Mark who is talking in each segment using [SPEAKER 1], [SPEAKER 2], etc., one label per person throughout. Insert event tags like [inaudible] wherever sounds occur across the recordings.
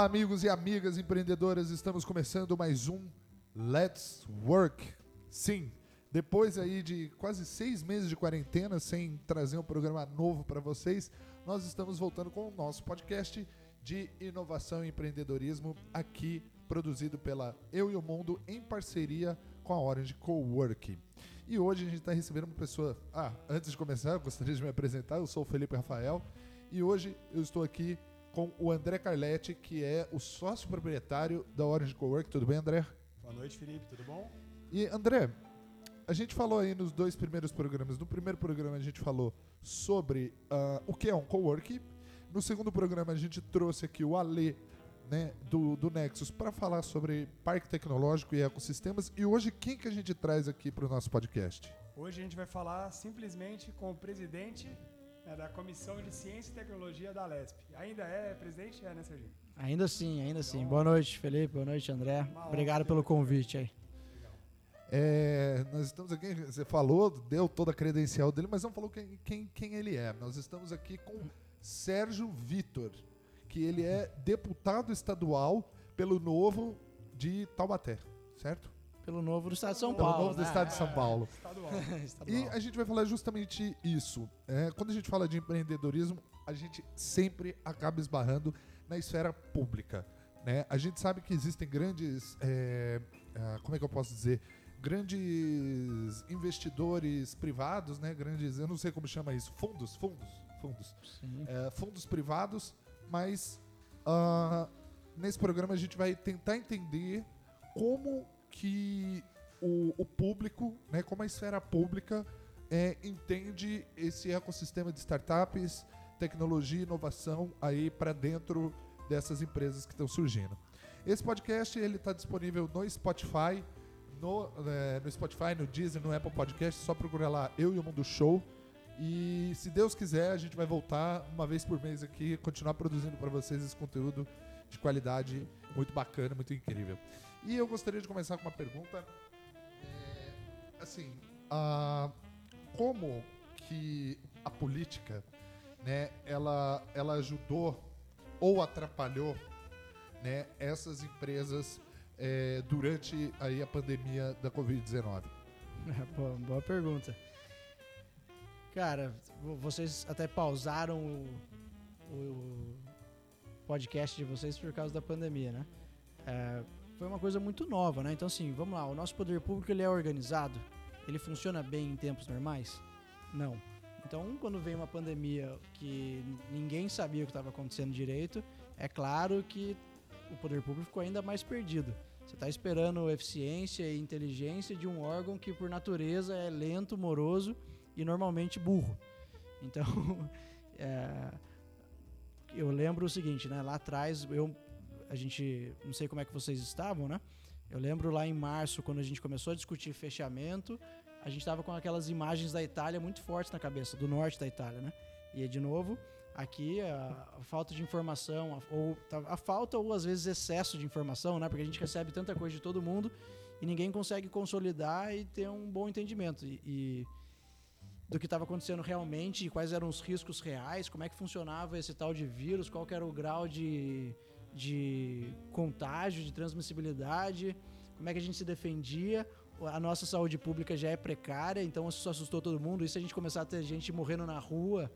[SPEAKER 1] Olá, amigos e amigas empreendedoras, estamos começando mais um Let's Work. Sim, depois aí de quase seis meses de quarentena, sem trazer um programa novo para vocês, nós estamos voltando com o nosso podcast de inovação e empreendedorismo aqui produzido pela Eu e o Mundo em parceria com a Orange Cowork. E hoje a gente está recebendo uma pessoa. Ah, antes de começar, eu gostaria de me apresentar. Eu sou o Felipe Rafael e hoje eu estou aqui com o André Carletti, que é o sócio proprietário da Orange Cowork. Tudo bem, André?
[SPEAKER 2] Boa noite, Felipe. Tudo bom?
[SPEAKER 1] E André, a gente falou aí nos dois primeiros programas. No primeiro programa a gente falou sobre uh, o que é um cowork. No segundo programa a gente trouxe aqui o Ale né, do, do Nexus para falar sobre parque tecnológico e ecossistemas. E hoje quem que a gente traz aqui para o nosso podcast?
[SPEAKER 2] Hoje a gente vai falar simplesmente com o presidente né, da Comissão de Ciência e Tecnologia da Lesp. Ainda é presidente? É, né, Serginho?
[SPEAKER 3] Ainda sim, ainda sim. Boa noite, Felipe. Boa noite, André. Obrigado pelo convite aí.
[SPEAKER 1] É, nós estamos aqui, você falou, deu toda a credencial dele, mas não falou quem, quem, quem ele é. Nós estamos aqui com Sérgio Vitor, que ele é deputado estadual pelo Novo de Taubaté, certo?
[SPEAKER 3] Pelo Novo do Estado de São
[SPEAKER 1] Pelo
[SPEAKER 3] Paulo.
[SPEAKER 1] Novo do
[SPEAKER 3] né?
[SPEAKER 1] Estado de São Paulo. [laughs]
[SPEAKER 2] Estadual.
[SPEAKER 1] E a gente vai falar justamente isso. É, quando a gente fala de empreendedorismo, a gente sempre acaba esbarrando na esfera pública. Né? A gente sabe que existem grandes. é, ah, como é que eu posso dizer? Grandes investidores privados, né? Grandes. Eu não sei como chama isso. Fundos, fundos, fundos.
[SPEAKER 3] Sim.
[SPEAKER 1] É, fundos privados, mas ah, nesse programa a gente vai tentar entender como que o, o público, né, como a esfera pública é, entende esse ecossistema de startups, tecnologia e inovação aí para dentro dessas empresas que estão surgindo. Esse podcast ele está disponível no Spotify, no, é, no Spotify, no Deezer, no Apple Podcast, só procurar lá Eu e o Mundo Show. E se Deus quiser, a gente vai voltar uma vez por mês aqui, continuar produzindo para vocês esse conteúdo de qualidade muito bacana, muito incrível. E eu gostaria de começar com uma pergunta. É, assim, ah, como que a política, né, ela, ela ajudou ou atrapalhou, né, essas empresas é, durante aí a pandemia da Covid-19?
[SPEAKER 3] boa, [laughs] boa pergunta. Cara, vo- vocês até pausaram o, o podcast de vocês por causa da pandemia, né? É, foi uma coisa muito nova, né? Então, assim, vamos lá. O nosso poder público ele é organizado? Ele funciona bem em tempos normais? Não. Então, quando vem uma pandemia que ninguém sabia o que estava acontecendo direito, é claro que o poder público ficou ainda mais perdido. Você está esperando eficiência e inteligência de um órgão que, por natureza, é lento, moroso e normalmente burro. Então, [laughs] é, eu lembro o seguinte, né? Lá atrás, eu, a gente, não sei como é que vocês estavam, né? Eu lembro lá em março, quando a gente começou a discutir fechamento, a gente estava com aquelas imagens da Itália muito fortes na cabeça, do norte da Itália, né? E de novo, aqui a, a falta de informação, a, ou tá- a falta ou às vezes excesso de informação, né? Porque a gente recebe tanta coisa de todo mundo e ninguém consegue consolidar e ter um bom entendimento. E, e do que estava acontecendo realmente, quais eram os riscos reais, como é que funcionava esse tal de vírus, qual era o grau de, de contágio, de transmissibilidade, como é que a gente se defendia. A nossa saúde pública já é precária, então isso assustou todo mundo. E se a gente começar a ter gente morrendo na rua.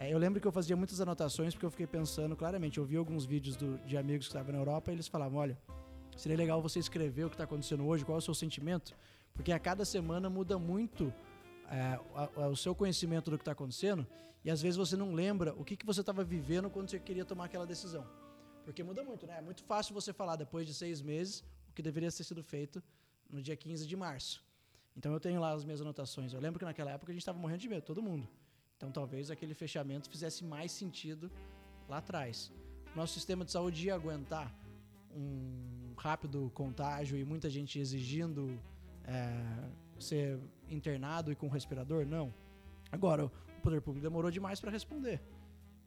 [SPEAKER 3] É, eu lembro que eu fazia muitas anotações porque eu fiquei pensando claramente. Eu vi alguns vídeos do- de amigos que estavam na Europa e eles falavam: olha, seria legal você escrever o que está acontecendo hoje, qual é o seu sentimento, porque a cada semana muda muito é, a- a- o seu conhecimento do que está acontecendo e às vezes você não lembra o que, que você estava vivendo quando você queria tomar aquela decisão. Porque muda muito, né? É muito fácil você falar depois de seis meses o que deveria ter sido feito no dia 15 de março. Então eu tenho lá as minhas anotações. Eu lembro que naquela época a gente estava morrendo de medo, todo mundo. Então talvez aquele fechamento fizesse mais sentido lá atrás. Nosso sistema de saúde ia aguentar um rápido contágio e muita gente exigindo é, ser internado e com respirador? Não. Agora, o poder público demorou demais para responder.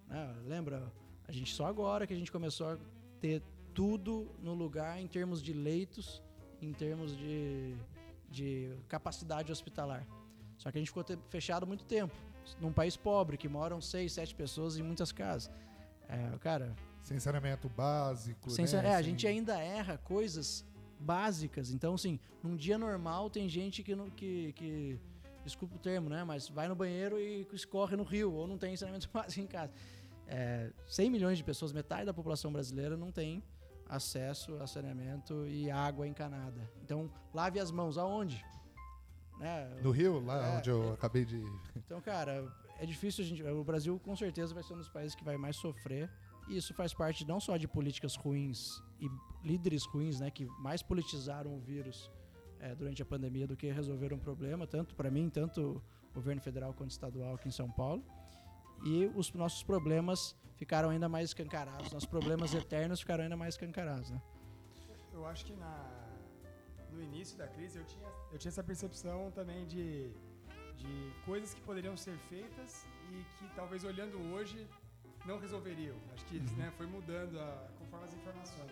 [SPEAKER 3] né? Lembra? A gente só agora que a gente começou a ter tudo no lugar em termos de leitos, em termos de, de capacidade hospitalar. Só que a gente ficou fechado muito tempo. Num país pobre, que moram seis, sete pessoas em muitas casas. É, cara,
[SPEAKER 1] sem saneamento básico.
[SPEAKER 3] Sem
[SPEAKER 1] né?
[SPEAKER 3] é, a
[SPEAKER 1] Sem-
[SPEAKER 3] gente ainda erra coisas básicas. Então, assim, num dia normal tem gente que, que, que desculpa o termo, né? Mas vai no banheiro e escorre no rio, ou não tem saneamento [laughs] básico em casa. É, 100 milhões de pessoas, metade da população brasileira não tem acesso a saneamento e água encanada. Então, lave as mãos aonde? Né?
[SPEAKER 1] No Rio, lá
[SPEAKER 3] É,
[SPEAKER 1] onde eu
[SPEAKER 3] é.
[SPEAKER 1] acabei de.
[SPEAKER 3] Então, cara, é difícil a gente. O Brasil com certeza vai ser um dos países que vai mais sofrer. E isso faz parte não só de políticas ruins e líderes ruins, né, que mais politizaram o vírus eh, durante a pandemia do que resolveram o problema, tanto para mim, tanto governo federal quanto estadual aqui em São Paulo. E os nossos problemas ficaram ainda mais escancarados, nossos problemas eternos ficaram ainda mais escancarados, né?
[SPEAKER 2] Eu acho que na, no início da crise eu tinha, eu tinha essa percepção também de, de coisas que poderiam ser feitas e que talvez olhando hoje não resolveriam. Acho que isso, né, foi mudando a- conforme as informações.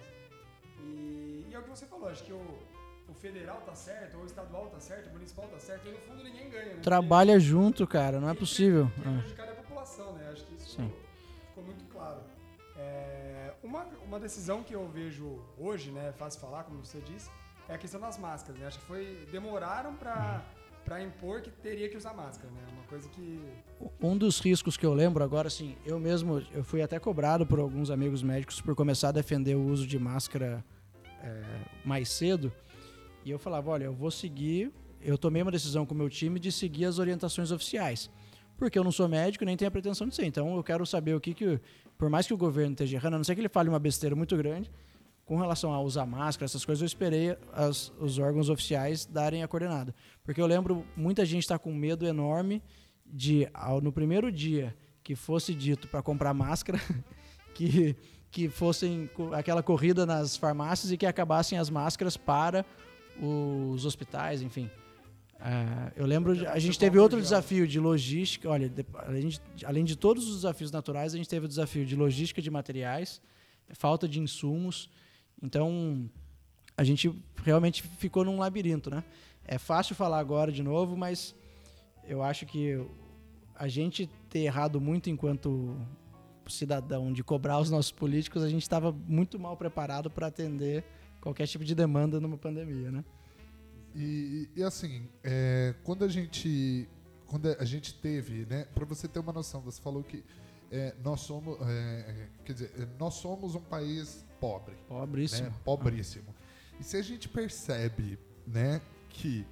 [SPEAKER 2] E, e é o que você falou, acho que o, o federal tá certo, ou o estadual tá certo, o municipal tá certo, e no fundo ninguém ganha. Né?
[SPEAKER 3] Trabalha junto, cara, não é possível.
[SPEAKER 2] Quem prejudicar é a população, né? Acho que isso
[SPEAKER 3] Sim.
[SPEAKER 2] ficou muito claro. É, uma, uma decisão que eu vejo hoje, né, fácil falar, como você disse, é a questão das máscaras, né? Acho que foi demoraram para para impor que teria que usar máscara, né? Uma coisa que
[SPEAKER 3] Um dos riscos que eu lembro agora, assim, eu mesmo, eu fui até cobrado por alguns amigos médicos por começar a defender o uso de máscara é, mais cedo. E eu falava, olha, eu vou seguir, eu tomei uma decisão com o meu time de seguir as orientações oficiais. Porque eu não sou médico nem tenho a pretensão de ser. Então eu quero saber o que que, por mais que o governo esteja errando, a não ser que ele fale uma besteira muito grande, com relação a usar máscara, essas coisas, eu esperei as- os órgãos oficiais darem a coordenada. Porque eu lembro, muita gente está com medo enorme de, ao- no primeiro dia que fosse dito para comprar máscara, [laughs] que, que fossem aquela corrida nas farmácias e que acabassem as máscaras para os hospitais, enfim. Ah, eu lembro, a gente teve outro desafio de logística. Olha, de- além de, além de todos os desafios naturais, a gente teve o desafio de logística de materiais, falta de insumos. Então, a gente realmente ficou num labirinto, né? É fácil falar agora de novo, mas eu acho que a gente ter errado muito enquanto cidadão de cobrar os nossos políticos, a gente estava muito mal preparado para atender qualquer tipo de demanda numa pandemia, né?
[SPEAKER 1] E, e assim, é, quando a gente quando a gente teve, né, para você ter uma noção, você falou que é, nós somos, é, quer dizer, nós somos um país pobre,
[SPEAKER 3] Pobríssimo.
[SPEAKER 1] né, pobríssimo. E se a gente percebe, né, que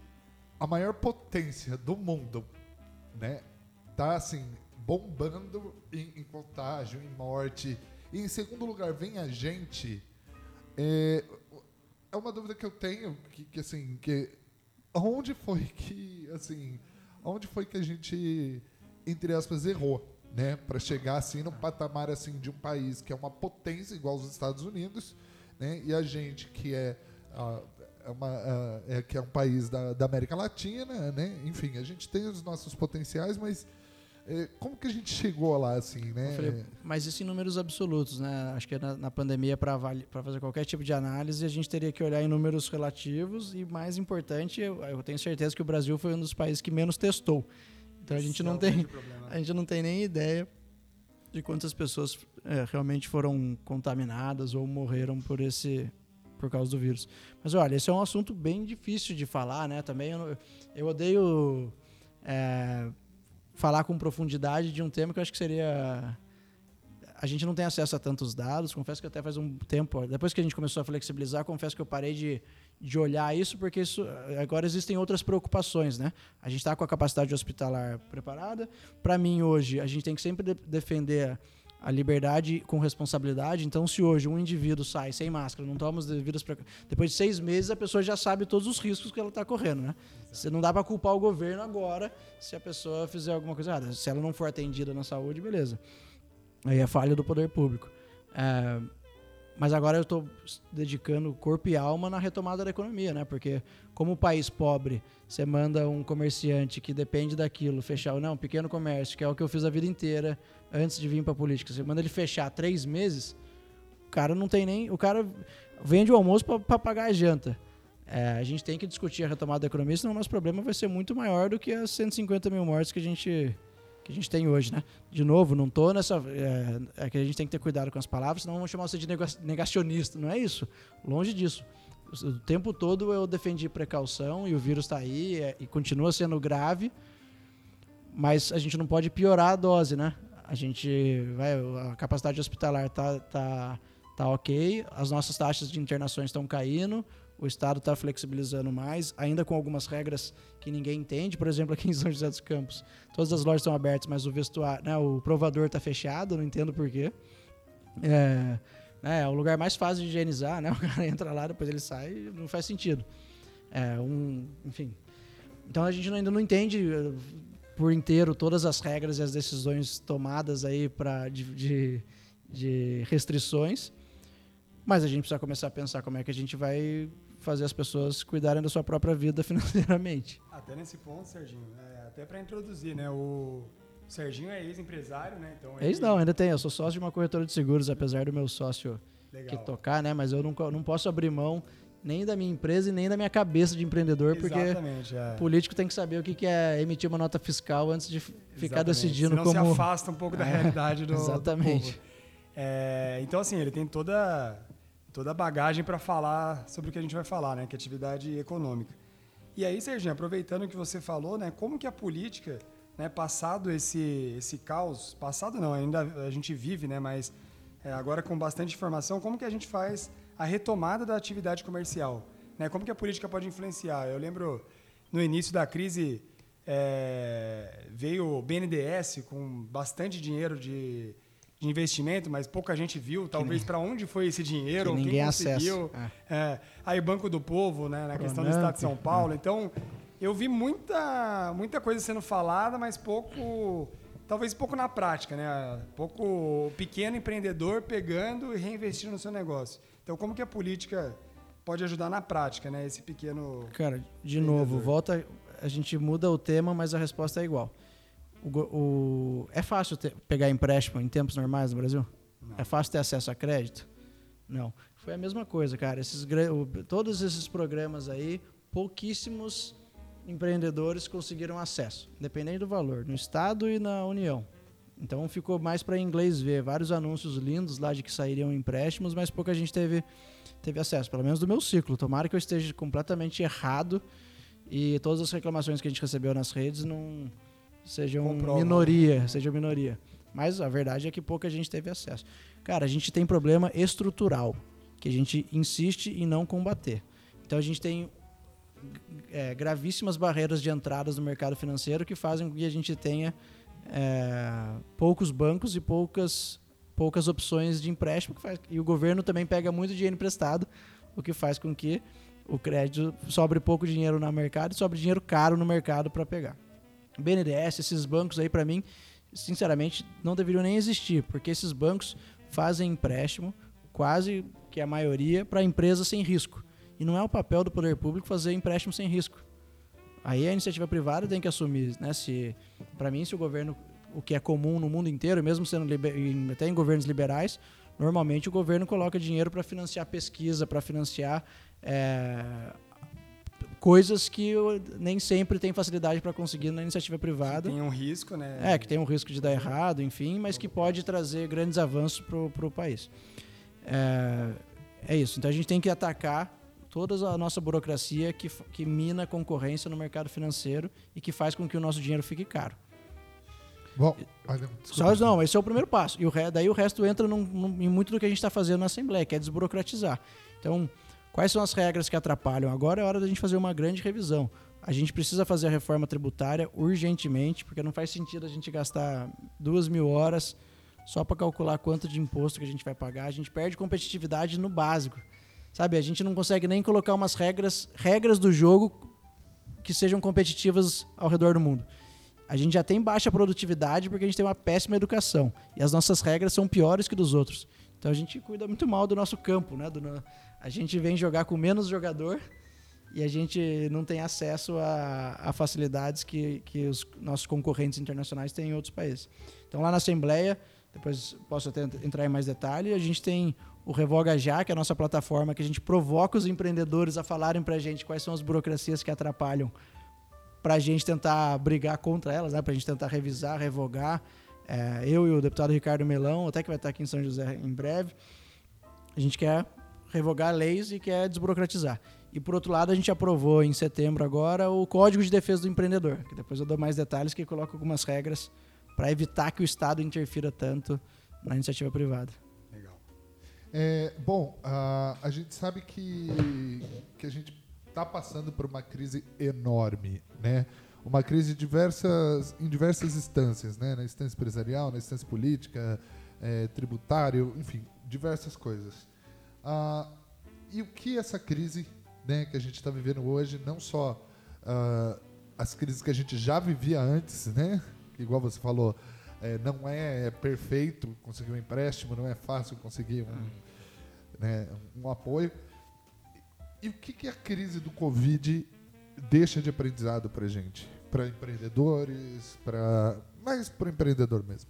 [SPEAKER 1] a maior potência do mundo, né, tá assim bombando em, em contágio, em morte, e em segundo lugar vem a gente, é, é uma dúvida que eu tenho que, que assim que onde foi que assim onde foi que a gente entre aspas errou né para chegar assim no patamar assim de um país que é uma potência igual aos Estados Unidos né e a gente que é é uma, ah, é, que é um país da, da América Latina né enfim a gente tem os nossos potenciais mas eh, como que a gente chegou lá assim né
[SPEAKER 3] falei, mas isso em números absolutos, né? Acho que na, na pandemia, para fazer qualquer tipo de análise, a gente teria que olhar em números relativos e, mais importante, eu, eu tenho certeza que o Brasil foi um dos países que menos testou. Então a gente
[SPEAKER 2] é
[SPEAKER 3] não
[SPEAKER 2] o
[SPEAKER 3] tem,
[SPEAKER 2] problema.
[SPEAKER 3] a gente não tem nem ideia de quantas pessoas é, realmente foram contaminadas ou morreram por esse por causa do vírus. Mas olha, esse é um assunto bem difícil de falar, né? Também eu, eu odeio é, falar com profundidade de um tema que eu acho que seria a gente não tem acesso a tantos dados. Confesso que até faz um tempo, depois que a gente começou a flexibilizar, confesso que eu parei de, de olhar isso, porque isso, agora existem outras preocupações, né? A gente está com a capacidade hospitalar preparada. Para mim, hoje, a gente tem que sempre de- defender a liberdade com responsabilidade. Então, se hoje um indivíduo sai sem máscara, não toma os devidos depois de seis meses a pessoa já sabe todos os riscos que ela está correndo, né? Você não dá para culpar o governo agora se a pessoa fizer alguma coisa errada. Se ela não for atendida na saúde, beleza. Aí é falha do poder público. É, mas agora eu estou dedicando corpo e alma na retomada da economia, né? Porque como país pobre, você manda um comerciante que depende daquilo fechar, não, pequeno comércio, que é o que eu fiz a vida inteira antes de vir para política. Você manda ele fechar três meses, o cara não tem nem, o cara vende o almoço para pagar a janta. É, a gente tem que discutir a retomada da economia, senão o nosso problema vai ser muito maior do que as 150 mil mortes que a gente que a gente tem hoje, né? De novo, não tô nessa. É, é que a gente tem que ter cuidado com as palavras, senão vão chamar você de negacionista. Não é isso. Longe disso. O tempo todo eu defendi precaução e o vírus está aí é, e continua sendo grave, mas a gente não pode piorar a dose, né? A gente vai, a capacidade hospitalar tá, tá, tá ok, as nossas taxas de internações estão caindo, o Estado está flexibilizando mais, ainda com algumas regras que ninguém entende. Por exemplo, aqui em São José dos Campos, todas as lojas estão abertas, mas o vestuário, né, o provador está fechado, não entendo porquê. É, né, é o lugar mais fácil de higienizar, né? [laughs] O cara entra lá, depois ele sai, não faz sentido. É um, enfim. Então a gente ainda não entende eh, por inteiro todas as regras e as decisões tomadas aí para de, de, de restrições, mas a gente precisa começar a pensar como é que a gente vai fazer as pessoas cuidarem da sua própria vida [laughs] financeiramente.
[SPEAKER 2] Até nesse ponto, Serginho, é, até para introduzir, né? O Serginho é ex-empresário, né? Então
[SPEAKER 3] Ex não, ainda tem. Eu sou sócio de uma corretora de seguros, apesar do meu sócio Legal. que tocar, né? Mas eu não, não posso abrir mão nem da minha empresa e nem da minha cabeça de empreendedor, porque é. político tem que saber o que é emitir uma nota fiscal antes de ficar Exatamente. decidindo Senão como...
[SPEAKER 2] se afasta um pouco da [laughs] é, realidade do,
[SPEAKER 3] Exatamente.
[SPEAKER 2] Do é, então, assim, ele tem toda toda a bagagem para falar sobre o que a gente vai falar, né, que é atividade econômica. E aí, Serginho, aproveitando o que você falou, né, como que a política, né, passado esse esse caos, passado não, ainda a gente vive, né, mas é, agora com bastante informação, como que a gente faz a retomada da atividade comercial, né? Como que a política pode influenciar? Eu lembro no início da crise é, veio o BNDES com bastante dinheiro de de investimento, mas pouca gente viu, talvez para onde foi esse dinheiro,
[SPEAKER 3] que
[SPEAKER 2] quem conseguiu. É. É, aí Banco do Povo, né, na questão do Estado de São Paulo. É. Então, eu vi muita, muita coisa sendo falada, mas pouco, talvez pouco na prática, né? Pouco pequeno empreendedor pegando e reinvestindo no seu negócio. Então, como que a política pode ajudar na prática, né, esse pequeno
[SPEAKER 3] Cara, de novo, volta, a gente muda o tema, mas a resposta é igual. O, o, é fácil ter, pegar empréstimo em tempos normais no Brasil? Não. É fácil ter acesso a crédito? Não. Foi a mesma coisa, cara. Esses, todos esses programas aí, pouquíssimos empreendedores conseguiram acesso, dependendo do valor, no Estado e na União. Então ficou mais para inglês ver. Vários anúncios lindos lá de que sairiam empréstimos, mas pouca gente teve, teve acesso, pelo menos do meu ciclo. Tomara que eu esteja completamente errado e todas as reclamações que a gente recebeu nas redes não sejam Comprova. minoria, sejam minoria. Mas a verdade é que pouca gente teve acesso. Cara, a gente tem problema estrutural que a gente insiste em não combater. Então a gente tem é, gravíssimas barreiras de entradas no mercado financeiro que fazem com que a gente tenha é, poucos bancos e poucas, poucas opções de empréstimo. Faz, e o governo também pega muito dinheiro emprestado, o que faz com que o crédito sobre pouco dinheiro no mercado e sobre dinheiro caro no mercado para pegar. BNDES, esses bancos aí, para mim, sinceramente, não deveriam nem existir, porque esses bancos fazem empréstimo, quase que a maioria, para empresas sem risco. E não é o papel do poder público fazer empréstimo sem risco. Aí a iniciativa privada tem que assumir, né? Se, para mim, se o governo, o que é comum no mundo inteiro, mesmo sendo até em governos liberais, normalmente o governo coloca dinheiro para financiar pesquisa, para financiar é, coisas que nem sempre tem facilidade para conseguir na iniciativa privada.
[SPEAKER 2] Que tem um risco, né?
[SPEAKER 3] É, que tem um risco de dar errado, enfim, mas que pode trazer grandes avanços para o país. É, é isso. Então a gente tem que atacar toda a nossa burocracia que, que mina a concorrência no mercado financeiro e que faz com que o nosso dinheiro fique caro.
[SPEAKER 1] Bom,
[SPEAKER 3] Só, não, esse é o primeiro passo. E o, daí o resto entra num, num, em muito do que a gente está fazendo na Assembleia, que é desburocratizar. Então, Quais são as regras que atrapalham? Agora é hora da gente fazer uma grande revisão. A gente precisa fazer a reforma tributária urgentemente, porque não faz sentido a gente gastar duas mil horas só para calcular quanto de imposto que a gente vai pagar. A gente perde competitividade no básico. Sabe, a gente não consegue nem colocar umas regras, regras do jogo que sejam competitivas ao redor do mundo. A gente já tem baixa produtividade porque a gente tem uma péssima educação. E as nossas regras são piores que dos outros. Então a gente cuida muito mal do nosso campo, né? Do, a gente vem jogar com menos jogador e a gente não tem acesso a, a facilidades que, que os nossos concorrentes internacionais têm em outros países. Então, lá na Assembleia, depois posso até entrar em mais detalhe, a gente tem o Revoga Já, que é a nossa plataforma que a gente provoca os empreendedores a falarem para a gente quais são as burocracias que atrapalham para a gente tentar brigar contra elas, né? para a gente tentar revisar, revogar. É, eu e o deputado Ricardo Melão, até que vai estar aqui em São José em breve, a gente quer revogar leis e quer desburocratizar. E por outro lado, a gente aprovou em setembro agora o Código de Defesa do Empreendedor, que depois eu dou mais detalhes, que coloca algumas regras para evitar que o Estado interfira tanto na iniciativa privada.
[SPEAKER 2] Legal.
[SPEAKER 1] É, bom, a, a gente sabe que, que a gente está passando por uma crise enorme, né? Uma crise diversas, em diversas instâncias, né? Na instância empresarial, na instância política, é, tributário, enfim, diversas coisas. Ah, e o que essa crise né, que a gente está vivendo hoje, não só ah, as crises que a gente já vivia antes, né? Igual você falou, é, não é perfeito conseguir um empréstimo, não é fácil conseguir um, né, um apoio. E o que, que a crise do Covid deixa de aprendizado para gente? Para empreendedores, para mais para o empreendedor mesmo.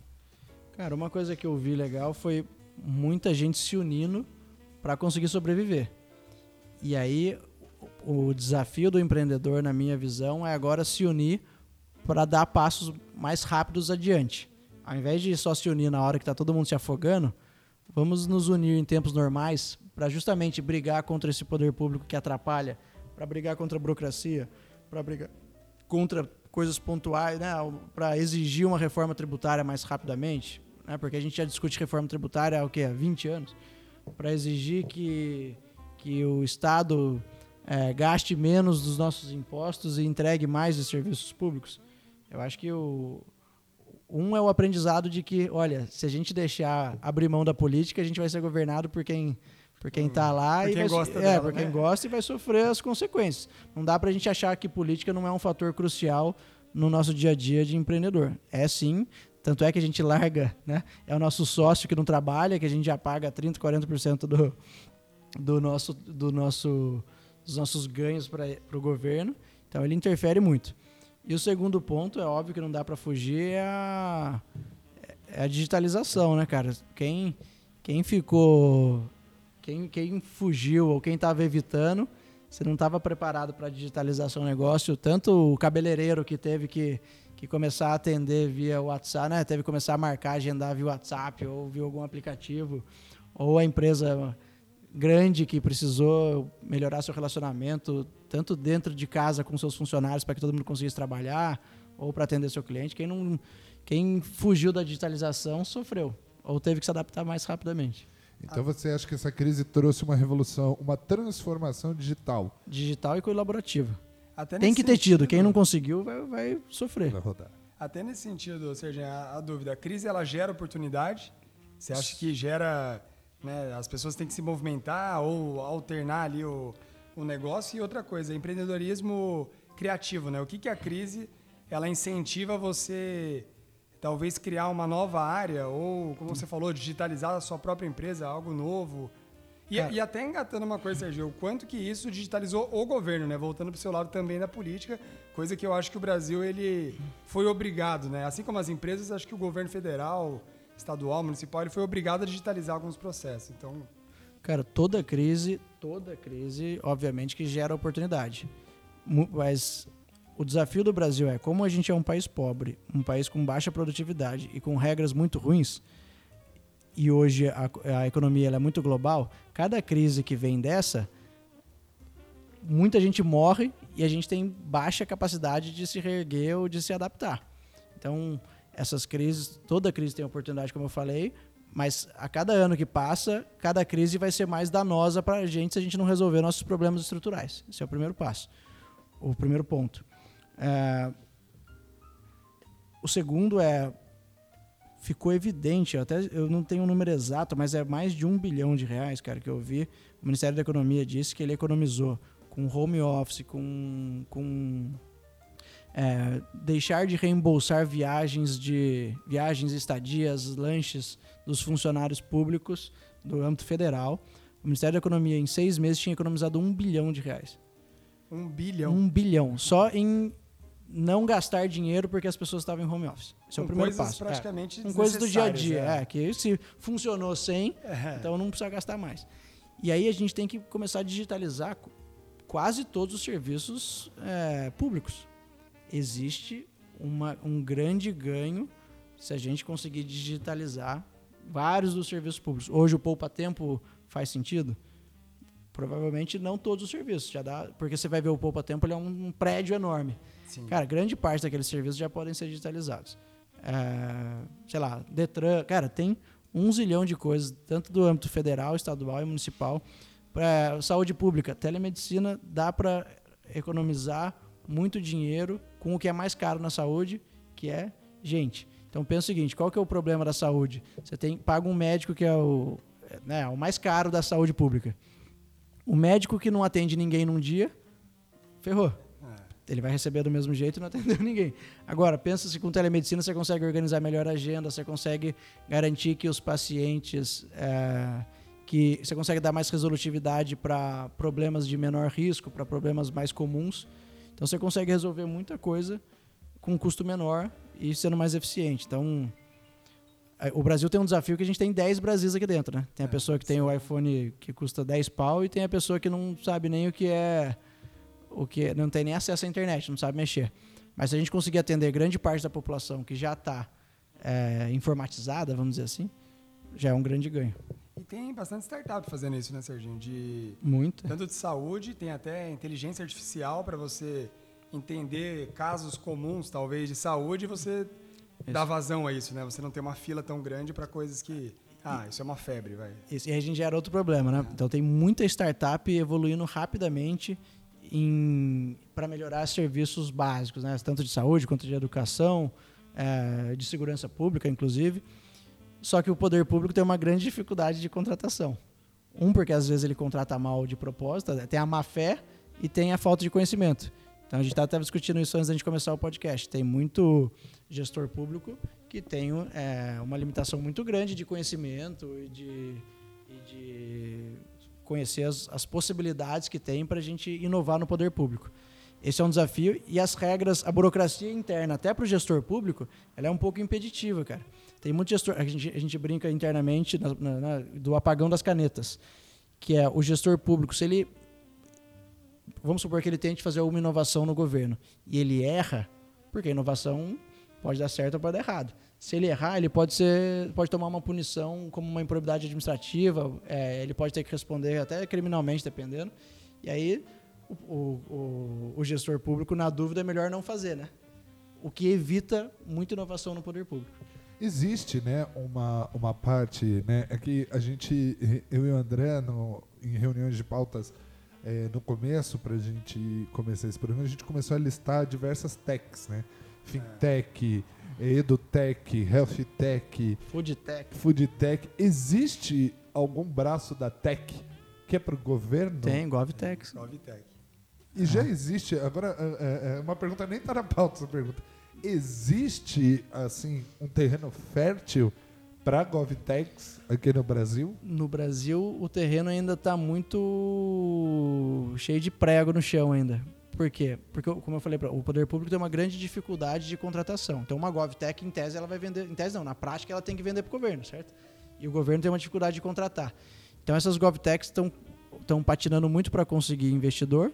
[SPEAKER 3] Cara, uma coisa que eu vi legal foi muita gente se unindo para conseguir sobreviver. E aí o desafio do empreendedor, na minha visão, é agora se unir para dar passos mais rápidos adiante. Ao invés de só se unir na hora que está todo mundo se afogando, vamos nos unir em tempos normais para justamente brigar contra esse poder público que atrapalha, para brigar contra a burocracia, para brigar contra coisas pontuais, né, para exigir uma reforma tributária mais rapidamente, né, porque a gente já discute reforma tributária há o quê? Há 20 anos, para exigir que, que o Estado é, gaste menos dos nossos impostos e entregue mais de serviços públicos. Eu acho que o, um é o aprendizado de que, olha, se a gente deixar abrir mão da política, a gente vai ser governado por quem por quem está lá
[SPEAKER 2] por
[SPEAKER 3] e
[SPEAKER 2] quem
[SPEAKER 3] vai,
[SPEAKER 2] gosta
[SPEAKER 3] é,
[SPEAKER 2] dela,
[SPEAKER 3] por quem
[SPEAKER 2] né?
[SPEAKER 3] gosta e vai sofrer as consequências. Não dá para a gente achar que política não é um fator crucial no nosso dia a dia de empreendedor. É sim, tanto é que a gente larga, né? É o nosso sócio que não trabalha, que a gente já paga 30, 40% do do nosso do nosso dos nossos ganhos para o governo. Então ele interfere muito. E o segundo ponto, é óbvio que não dá para fugir, é a, é a digitalização, né, cara? Quem, quem ficou. Quem, quem fugiu ou quem estava evitando, você não estava preparado para digitalizar seu negócio. Tanto o cabeleireiro que teve que, que começar a atender via WhatsApp, né? Teve que começar a marcar, agendar via WhatsApp ou via algum aplicativo. Ou a empresa grande que precisou melhorar seu relacionamento, tanto dentro de casa com seus funcionários para que todo mundo conseguisse trabalhar, ou para atender seu cliente. Quem, não, quem fugiu da digitalização sofreu, ou teve que se adaptar mais rapidamente.
[SPEAKER 1] Então você acha que essa crise trouxe uma revolução, uma transformação digital?
[SPEAKER 3] Digital e colaborativa.
[SPEAKER 2] Até
[SPEAKER 3] Tem que ter tido. Quem não conseguiu vai, vai sofrer.
[SPEAKER 1] Vai rodar.
[SPEAKER 2] Até nesse sentido, ou seja, a, a dúvida, a crise ela gera oportunidade? Você acha que gera, né, as pessoas têm que se movimentar ou alternar ali o, o negócio? E outra coisa, empreendedorismo criativo, né? O que, que a crise ela incentiva você talvez criar uma nova área ou, como você falou, digitalizar a sua própria empresa, algo novo? E,
[SPEAKER 3] Cara.
[SPEAKER 2] e até engatando uma coisa, Sergio, o quanto que isso digitalizou o governo, né? Voltando para o seu lado também da política, coisa que eu acho que o Brasil ele foi obrigado, né? Assim como as empresas, acho que o governo federal, estadual, municipal, ele foi obrigado a digitalizar alguns processos. Então,
[SPEAKER 3] Cara, toda crise, toda crise, obviamente que gera oportunidade. Mas o desafio do Brasil é, como a gente é um país pobre, um país com baixa produtividade e com regras muito ruins, e hoje a, a economia é muito global, cada crise que vem dessa, muita gente morre e a gente tem baixa capacidade de se reerguer ou de se adaptar. Então, essas crises, toda crise tem oportunidade, como eu falei, mas a cada ano que passa, cada crise vai ser mais danosa para a gente se a gente não resolver nossos problemas estruturais. Esse é o primeiro passo. O primeiro ponto. É, o segundo é ficou evidente, eu até eu não tenho o número exato, mas é mais de um bilhão de reais, cara, que eu vi. O Ministério da Economia disse que ele economizou com home office, com, com é, deixar de reembolsar viagens de viagens, estadias, lanches dos funcionários públicos do âmbito federal. O Ministério da Economia, em seis meses, tinha economizado um bilhão de reais.
[SPEAKER 2] um bilhão.
[SPEAKER 3] Um bilhão. Só em não gastar dinheiro porque as pessoas estavam em home office. Esse é o primeiro
[SPEAKER 2] coisas
[SPEAKER 3] passo. É.
[SPEAKER 2] praticamente
[SPEAKER 3] Com coisas do dia a dia.
[SPEAKER 2] desnecessárias,
[SPEAKER 3] É, que se funcionou sem, [laughs]
[SPEAKER 2] É.
[SPEAKER 3] então não precisa gastar mais. E aí a gente tem que começar a digitalizar qu- quase todos os serviços é, públicos. existe uma, um grande ganho se a gente conseguir digitalizar vários dos serviços públicos. Hoje o poupa-tempo faz sentido? Provavelmente não todos os serviços, já dá, porque você vai ver o poupa-tempo, ele é um prédio enorme.
[SPEAKER 2] Sim.
[SPEAKER 3] Cara, grande parte daqueles serviços já podem ser digitalizados. É, sei lá, Detran, cara, tem um zilhão de coisas, tanto do âmbito federal, estadual e municipal. Para saúde pública, telemedicina dá para economizar muito dinheiro com o que é mais caro na saúde, que é gente. Então pensa o seguinte, qual que é o problema da saúde? Você tem paga um médico que é o, né, o mais caro da saúde pública. O médico que não atende ninguém num dia, ferrou. Ele vai receber do mesmo jeito e não [laughs] atendeu ninguém. Agora, pensa se com telemedicina você consegue organizar melhor a agenda, você consegue garantir que os pacientes. é, que você consegue dar mais resolutividade para problemas de menor risco, para problemas mais comuns. Então você consegue resolver muita coisa com um custo menor e sendo mais eficiente. Então, é, o Brasil tem um desafio que a gente tem 10 Brasis aqui dentro, né? Tem a
[SPEAKER 2] É,
[SPEAKER 3] pessoa que tem o iPhone que custa 10 pau e tem a pessoa que não sabe nem o que é o que não tem nem acesso à internet, não sabe mexer. Mas se a gente conseguir atender grande parte da população que já está informatizada, vamos dizer assim, já é um grande ganho.
[SPEAKER 2] E tem bastante startup fazendo isso, né, Serginho? De,
[SPEAKER 3] Muito.
[SPEAKER 2] tanto de saúde, tem até inteligência artificial para você entender casos comuns, talvez, de saúde e você dar vazão a isso, né? Você não ter uma fila tão grande para coisas que. Ah, isso é uma febre, vai.
[SPEAKER 3] Isso, e aí a gente gera outro problema, né? Então tem muita startup evoluindo rapidamente para melhorar serviços básicos, né? Tanto de saúde quanto de educação, eh, de segurança pública, inclusive. Só que o poder público tem uma grande dificuldade de contratação. Um, porque às vezes ele contrata mal de propósito, tem a má fé e tem a falta de conhecimento. Então a gente estava discutindo isso antes da gente começar o podcast. Tem muito gestor público que tem é, uma limitação muito grande de conhecimento e de, e de conhecer as, as possibilidades que tem para a gente inovar no poder público. Esse é um desafio e as regras, a burocracia interna, até para o gestor público, ela é um pouco impeditiva, cara. Tem muito gestor, a gente, a gente brinca internamente na, na, na, do apagão das canetas, que é o gestor público, se ele, vamos supor que ele tente fazer uma inovação no governo e ele erra, porque a inovação pode dar certo ou pode dar errado. Se ele errar, ele pode ser, pode tomar uma punição como uma improbidade administrativa, é, ele pode ter que responder até criminalmente, dependendo. E aí o, o, o, gestor público, na dúvida, é melhor não fazer, né? O que evita muita inovação no poder público.
[SPEAKER 1] Existe, né, uma, uma parte, né, é que a gente, eu e o André, no, em reuniões de pautas, é, no começo, para a gente começar esse programa, a gente começou a listar diversas techs, né? Fintech, EduTech, HealthTech,
[SPEAKER 3] Foodtech.
[SPEAKER 1] Foodtech. Existe algum braço da tech que é para o governo?
[SPEAKER 3] Tem, GovTech.
[SPEAKER 2] GovTech.
[SPEAKER 1] E já existe, agora, é, é uma pergunta, nem está na pauta essa pergunta. Existe, assim, um terreno fértil para GovTechs aqui no Brasil?
[SPEAKER 3] No Brasil, o terreno ainda está muito cheio de prego no chão ainda. Por quê? Porque, como eu falei, o poder público tem uma grande dificuldade de contratação. Então, uma GovTech, em tese, ela vai vender. Em tese, não, na prática, ela tem que vender para o governo, certo? E o governo tem uma dificuldade de contratar. Então, essas GovTechs estão patinando muito para conseguir investidor,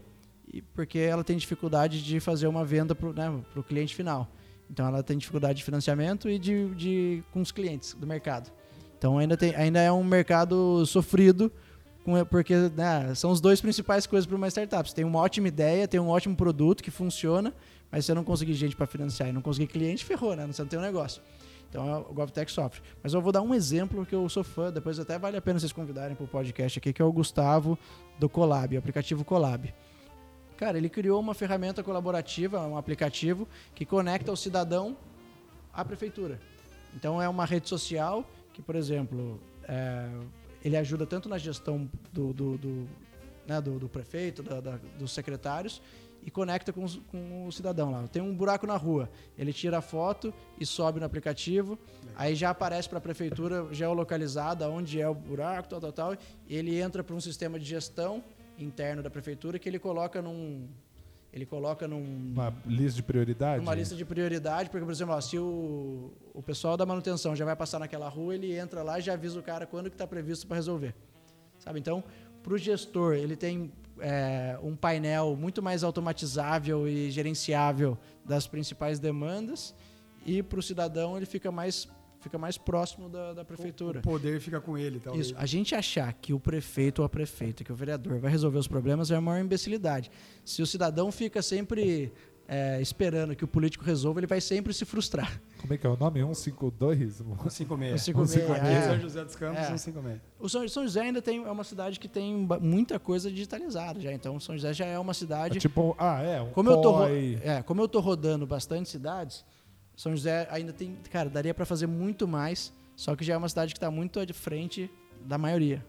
[SPEAKER 3] e porque ela tem dificuldade de fazer uma venda para o né, cliente final. Então, ela tem dificuldade de financiamento e de, de, com os clientes do mercado. Então, ainda, tem, ainda é um mercado sofrido porque né, são os dois principais coisas para uma startup. Você tem uma ótima ideia, tem um ótimo produto que funciona, mas você não conseguir gente para financiar e não conseguir cliente, ferrou, né? Você não tem um negócio. Então o GovTech sofre. Mas eu vou dar um exemplo que eu sou fã, depois até vale a pena vocês convidarem para o podcast aqui, que é o Gustavo do Colab, o aplicativo Colab. Cara, ele criou uma ferramenta colaborativa, um aplicativo que conecta o cidadão à prefeitura. Então é uma rede social que, por exemplo, é, ele ajuda tanto na gestão do, do, do, né, do, do prefeito, da, da, dos secretários, e conecta com, os, com, o cidadão lá. Tem um buraco na rua, ele tira a foto e sobe no aplicativo, aí já aparece para a prefeitura geolocalizada onde é o buraco, tal, tal, tal, ele entra para um sistema de gestão interno da prefeitura que ele coloca num ele coloca num
[SPEAKER 1] uma lista de prioridade.
[SPEAKER 3] Uma lista de prioridade, porque por exemplo, ó, se o, o pessoal da manutenção já vai passar naquela rua, ele entra lá e já avisa o cara quando que está previsto para resolver. Sabe? Então, para o gestor, ele tem é, um painel muito mais automatizável e gerenciável das principais demandas e para o cidadão ele fica mais fica mais próximo da, da prefeitura.
[SPEAKER 2] O poder fica com ele, talvez.
[SPEAKER 3] Isso. A gente achar que o prefeito ou a prefeita, que o vereador vai resolver os problemas é a maior imbecilidade. Se o cidadão fica sempre é, esperando que o político resolva, ele vai sempre se frustrar.
[SPEAKER 1] Como é que é o nome? 152?
[SPEAKER 2] 156.
[SPEAKER 3] 156. É.
[SPEAKER 2] São José dos Campos,
[SPEAKER 3] É.
[SPEAKER 2] 156.
[SPEAKER 3] O São, São José ainda tem, é uma cidade que tem muita coisa digitalizada já. Então, São José já é uma cidade.
[SPEAKER 1] É tipo, ah, é, um
[SPEAKER 3] Como eu, tô, é, como eu tô rodando bastante cidades, São José ainda tem. Cara, daria para fazer muito mais, só que já é uma cidade que está muito à frente da maioria.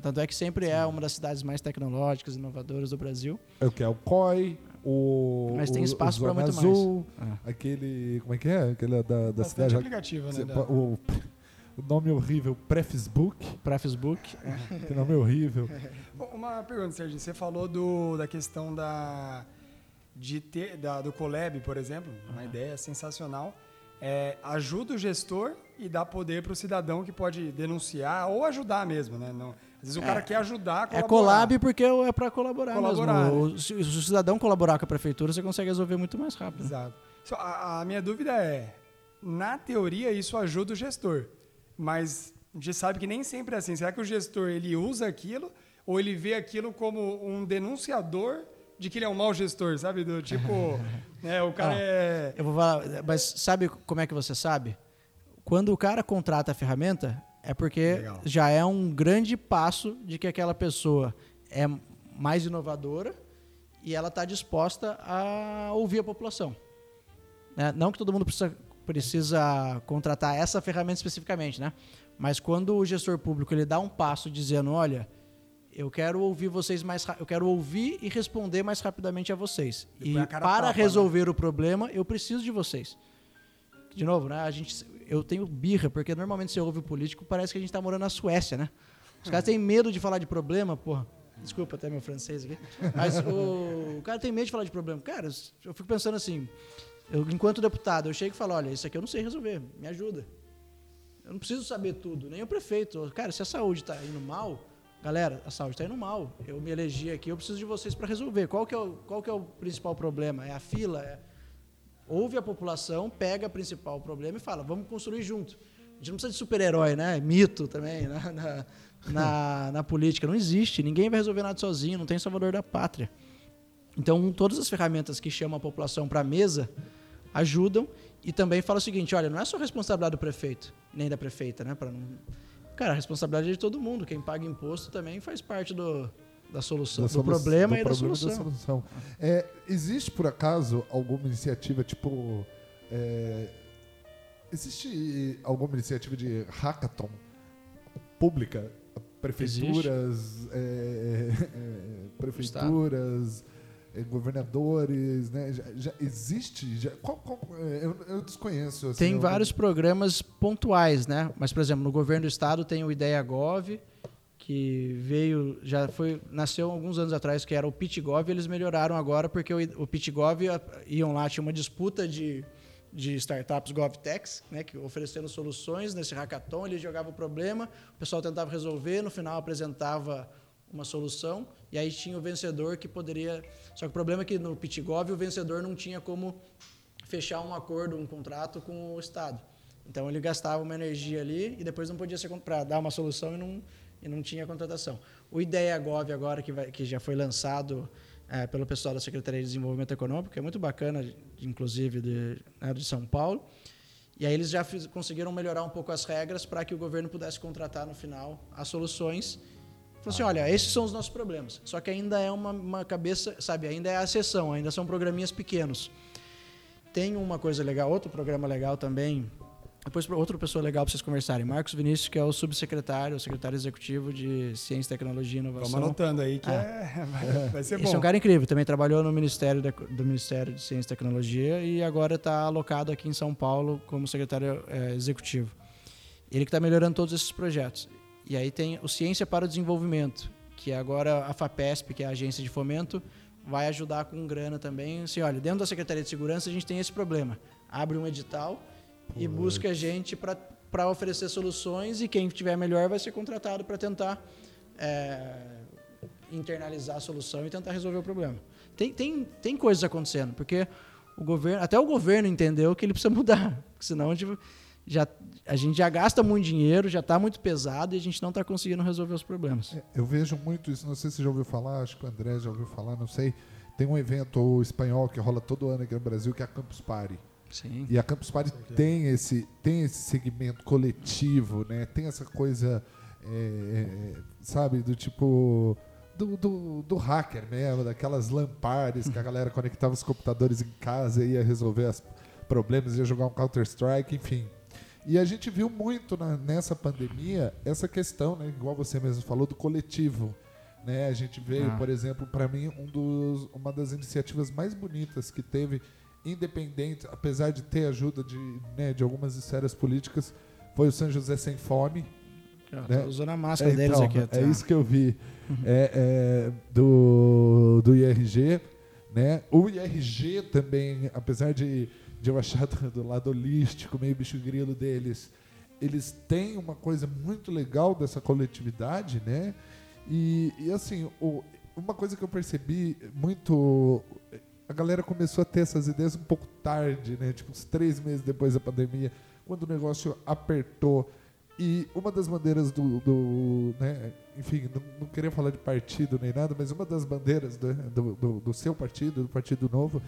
[SPEAKER 3] Tanto é que sempre é uma das cidades mais tecnológicas, inovadoras do Brasil.
[SPEAKER 1] É o que? É o COI, o.
[SPEAKER 3] Mas tem espaço
[SPEAKER 1] Zona
[SPEAKER 3] muito mais.
[SPEAKER 1] Azul,
[SPEAKER 3] É.
[SPEAKER 1] aquele. Como é que é? Aquele da, da cidade.
[SPEAKER 2] aplicativo, né? Da-
[SPEAKER 1] O, [laughs] o nome horrível, Prefisbook.
[SPEAKER 3] Para Facebook. é. [laughs]
[SPEAKER 1] Que nome horrível.
[SPEAKER 2] Bom, [laughs] Uma pergunta, Serginho. Você falou do, da questão da, de ter, da, do Colab, por exemplo, uma ideia sensacional. É, ajuda o gestor e dá poder para o cidadão que pode denunciar ou ajudar mesmo, né? Não, às vezes o
[SPEAKER 3] É.
[SPEAKER 2] cara quer ajudar
[SPEAKER 3] É collab porque é para colaborar,
[SPEAKER 2] Colaborar,
[SPEAKER 3] mesmo. O- Se, o cidadão colaborar com a prefeitura, você consegue resolver muito mais rápido.
[SPEAKER 2] Exato. Só a, a minha dúvida é, na teoria isso ajuda o gestor, mas a gente sabe que nem sempre é assim. Será que o gestor ele usa aquilo ou ele vê aquilo como um denunciador de que ele é um mau gestor, sabe? Do tipo, [laughs] né, o cara
[SPEAKER 3] Ah.
[SPEAKER 2] é
[SPEAKER 3] Eu vou falar, mas sabe como é que você sabe? Quando o cara contrata a ferramenta, é porque
[SPEAKER 2] Legal.
[SPEAKER 3] já é um grande passo de que aquela pessoa é mais inovadora e ela está disposta a ouvir a população. Né? Não que todo mundo precisa, precisa contratar essa ferramenta especificamente, né? Mas quando o gestor público ele dá um passo dizendo, olha, eu quero ouvir vocês mais, eu quero ouvir e responder mais rapidamente a vocês. E
[SPEAKER 2] a
[SPEAKER 3] para
[SPEAKER 2] tapa, né?
[SPEAKER 3] resolver o problema, eu preciso de vocês. De novo, né? A gente, eu tenho birra porque normalmente você ouve o político, parece que a gente está morando na Suécia, né? Os caras têm medo de falar de problema, porra. Desculpa até meu francês aqui. Mas o, o cara tem medo de falar de problema. Cara, eu fico pensando assim, eu, enquanto deputado, eu chego e falo, olha, isso aqui eu não sei resolver, me ajuda. Eu não preciso saber tudo, nem o prefeito. Cara, se a saúde está indo mal, galera, a saúde está indo mal. Eu me elegi aqui, eu preciso de vocês para resolver. Qual que, é o, qual que é o principal problema? É a fila? É... Ouve a população, pega o principal problema e fala, vamos construir junto. A gente não precisa de super-herói, né? Mito também na, [laughs] na, na, na política. Não existe, ninguém vai resolver nada sozinho, não tem salvador da pátria. Então, todas as ferramentas que chamam a população para a mesa ajudam e também fala o seguinte, olha, não é só responsabilidade do prefeito, nem da prefeita, né? Pra não... Cara, a responsabilidade é de todo mundo. Quem paga imposto também faz parte do, da solução,
[SPEAKER 1] Da
[SPEAKER 3] do
[SPEAKER 1] solu-
[SPEAKER 3] problema
[SPEAKER 1] do
[SPEAKER 3] e da
[SPEAKER 1] problema
[SPEAKER 3] solução.
[SPEAKER 1] solução. É, existe, por acaso, alguma iniciativa, tipo... é, existe alguma iniciativa de hackathon pública? Prefeituras, é, é, prefeituras, é, governadores, né? Já, já existe? Já, qual- qual- é, eu, eu desconheço. assim,
[SPEAKER 3] Tem
[SPEAKER 1] algum-
[SPEAKER 3] vários programas pontuais, né? Mas, por exemplo, no governo do estado tem o Ideia Gov, que veio, já foi, nasceu alguns anos atrás, que era o PitGov, e eles melhoraram agora, porque o, o PitGov iam lá, tinha uma disputa de, de startups GovTechs, né, que oferecendo soluções nesse hackathon, eles jogavam o problema, o pessoal tentava resolver, no final apresentava uma solução, e aí tinha o vencedor que poderia... Só que o problema é que no PitGov o vencedor não tinha como fechar um acordo, um contrato com o Estado. Então ele gastava uma energia ali e depois não podia ser para dar uma solução e não, e não tinha contratação. O Ideia Gov agora, que, vai, que já foi lançado eh, pelo pessoal da Secretaria de Desenvolvimento Econômico, é muito bacana, inclusive de, né, de São Paulo. E aí eles já fiz- conseguiram melhorar um pouco as regras para que o governo pudesse contratar no final as soluções. Falou assim, olha, esses são os nossos problemas. Só que ainda é uma, uma cabeça, sabe, ainda é a sessão, ainda são programinhas pequenos. Tem uma coisa legal, outro programa legal também. Depois, outra pessoa legal para vocês conversarem. Marcos Vinícius, que é o subsecretário, o secretário executivo de Ciência, Tecnologia e
[SPEAKER 2] Vamos
[SPEAKER 3] Inovação.
[SPEAKER 2] anotando aí que
[SPEAKER 3] Ah.
[SPEAKER 2] é, [laughs] vai, vai ser
[SPEAKER 3] Esse
[SPEAKER 2] bom.
[SPEAKER 3] é um cara incrível. Também trabalhou no Ministério, da- do Ministério de Ciência e Tecnologia e agora está alocado aqui em São Paulo como secretário eh, executivo. Ele que está melhorando todos esses projetos. E aí tem o Ciência para o Desenvolvimento, que é agora a FAPESP, que é a agência de fomento, vai ajudar com grana também. Assim, olha, dentro da Secretaria de Segurança a gente tem esse problema. Abre um edital e busca gente para oferecer soluções e quem tiver melhor vai ser contratado para tentar é, internalizar a solução e tentar resolver o problema. Tem, tem, tem coisas acontecendo, porque o governo, até o governo entendeu que ele precisa [laughs] mudar, senão a gente já, a gente já gasta muito dinheiro, já está muito pesado e a gente não está conseguindo resolver os problemas.
[SPEAKER 1] É, eu vejo muito isso, não sei se você já ouviu falar, acho que o André já ouviu falar, não sei. Tem um evento espanhol que rola todo ano aqui no Brasil, que é a Campus Party.
[SPEAKER 3] Sim.
[SPEAKER 1] E a Campus Party tem esse, tem esse segmento coletivo, né? Tem essa coisa, é, sabe, do tipo do, do, do, hacker mesmo, daquelas lampares que a galera conectava os computadores em casa e ia resolver os problemas, ia jogar um Counter-Strike, enfim. E a gente viu muito na, nessa pandemia essa questão, né, igual você mesmo falou, do coletivo. Né? A gente veio, ah. por exemplo, para mim, um dos, uma das iniciativas mais bonitas que teve, independente, apesar de ter ajuda de, né, de algumas esferas políticas, foi o São José Sem Fome.
[SPEAKER 3] Ah, né? usando a máscara é, deles
[SPEAKER 1] então,
[SPEAKER 3] aqui. Até.
[SPEAKER 1] É isso que eu vi. Uhum. É, é, do, do IRG. Né? O IRG também, apesar de de eu achar do, do lado holístico, meio bicho grilo deles, eles têm uma coisa muito legal dessa coletividade, né? E, e assim, o, uma coisa que eu percebi muito. A galera começou a ter essas ideias um pouco tarde, né? Tipo, uns três meses depois da pandemia, quando o negócio apertou. E uma das bandeiras do. do né, enfim, não, não, queria falar de partido nem nada, mas uma das bandeiras do, do, do seu partido, do Partido Novo,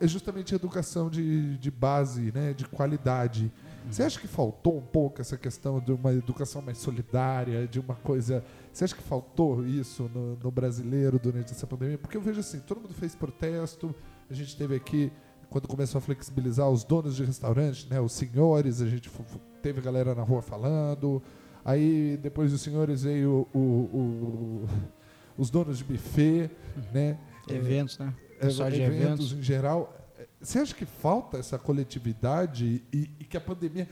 [SPEAKER 1] é justamente educação de, de base, né, de qualidade. Você acha que faltou um pouco essa questão de uma educação mais solidária, de uma coisa. Você acha que faltou isso no, no brasileiro durante essa pandemia? Porque eu vejo assim, todo mundo fez protesto, a gente teve aqui, quando começou a flexibilizar, os donos de restaurante, né, os senhores, a gente teve galera na rua falando. Aí depois dos senhores veio o, o, o, os donos de buffet, né?
[SPEAKER 3] Eventos, né?
[SPEAKER 1] Pessoal de eventos, eventos em geral. Você acha que falta essa coletividade e, e, que a pandemia.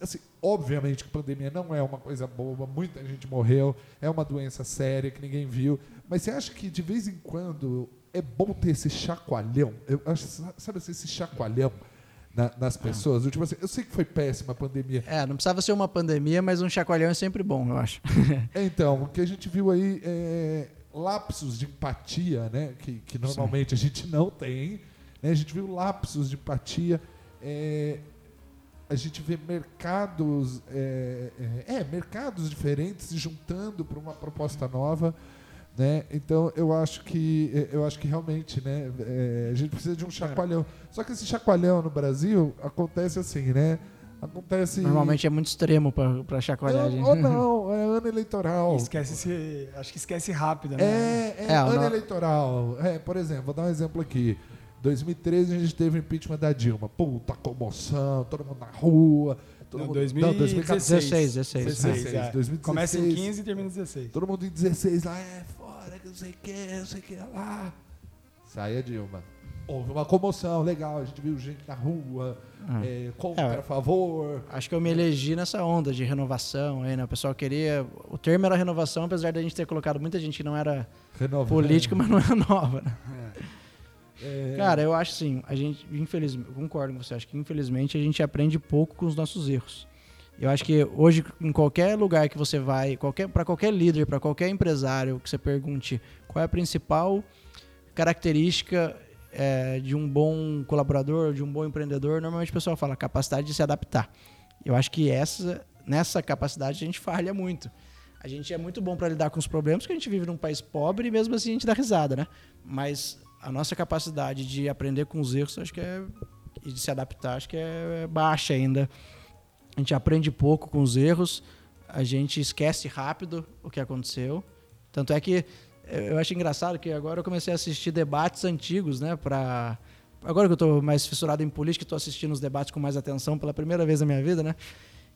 [SPEAKER 1] Assim, obviamente que a pandemia não é uma coisa boba, muita gente morreu, é uma doença séria que ninguém viu. Mas você acha que de vez em quando é bom ter esse chacoalhão? Eu acho, sabe assim, esse chacoalhão na, nas pessoas? Eu, tipo assim, eu sei que foi péssima a pandemia.
[SPEAKER 3] É, não precisava ser uma pandemia, mas um chacoalhão é sempre bom, eu acho. [laughs]
[SPEAKER 1] então, o que a gente viu aí é lapsos de empatia, né? Que, que normalmente Sim. a gente não tem. Né? A gente viu lapsos de empatia. É, a gente vê mercados, é, é, é mercados diferentes se juntando para uma proposta nova. Né? Então eu acho que é, eu acho que realmente né, é, a gente precisa de um chacoalhão. Só que esse chacoalhão no Brasil acontece assim, né? Acontece.
[SPEAKER 3] Normalmente é muito extremo para chacoalhar,
[SPEAKER 1] gente. Ou não, [laughs] é ano eleitoral.
[SPEAKER 2] Esquece se, acho que esquece rápido, né?
[SPEAKER 1] É, é, é ano não... eleitoral. É, por exemplo, vou dar um exemplo aqui. 2013 a gente teve o impeachment da Dilma. Puta comoção, todo mundo na rua. Todo
[SPEAKER 2] não,
[SPEAKER 1] mundo,
[SPEAKER 2] 2016.
[SPEAKER 3] Não, 2016. 16,
[SPEAKER 2] 16, 16 é. 2016. Começa em 15 e termina em 16.
[SPEAKER 1] Todo mundo em 16 lá, é fora, que não sei o que, não sei o que lá. Sai a Dilma. Houve uma comoção legal, a gente viu gente na rua ah. É, contra, é, a favor.
[SPEAKER 3] Acho que eu me elegi nessa onda de renovação. Aí, né? O pessoal queria. O termo era renovação, apesar da gente ter colocado muita gente que não era Renova, político, mas não era nova. Né? É. Cara, eu acho assim, a gente, infelizmente, eu concordo com você, acho que infelizmente a gente aprende pouco com os nossos erros. Eu acho que hoje, em qualquer lugar que você vai, qualquer, para qualquer líder, para qualquer empresário que você pergunte qual é a principal característica é, de um bom colaborador, de um bom empreendedor, normalmente o pessoal fala capacidade de se adaptar. Eu acho que essa, nessa capacidade a gente falha muito. A gente é muito bom para lidar com os problemas, porque a gente vive num país pobre e mesmo assim a gente dá risada, né? Mas a nossa capacidade de aprender com os erros, acho que é e de se adaptar, acho que é baixa ainda. A gente aprende pouco com os erros, a gente esquece rápido o que aconteceu. Tanto é que eu acho engraçado que agora eu comecei a assistir debates antigos, né, para agora que eu estou mais fissurado em política, estou assistindo os debates com mais atenção pela primeira vez na minha vida, né?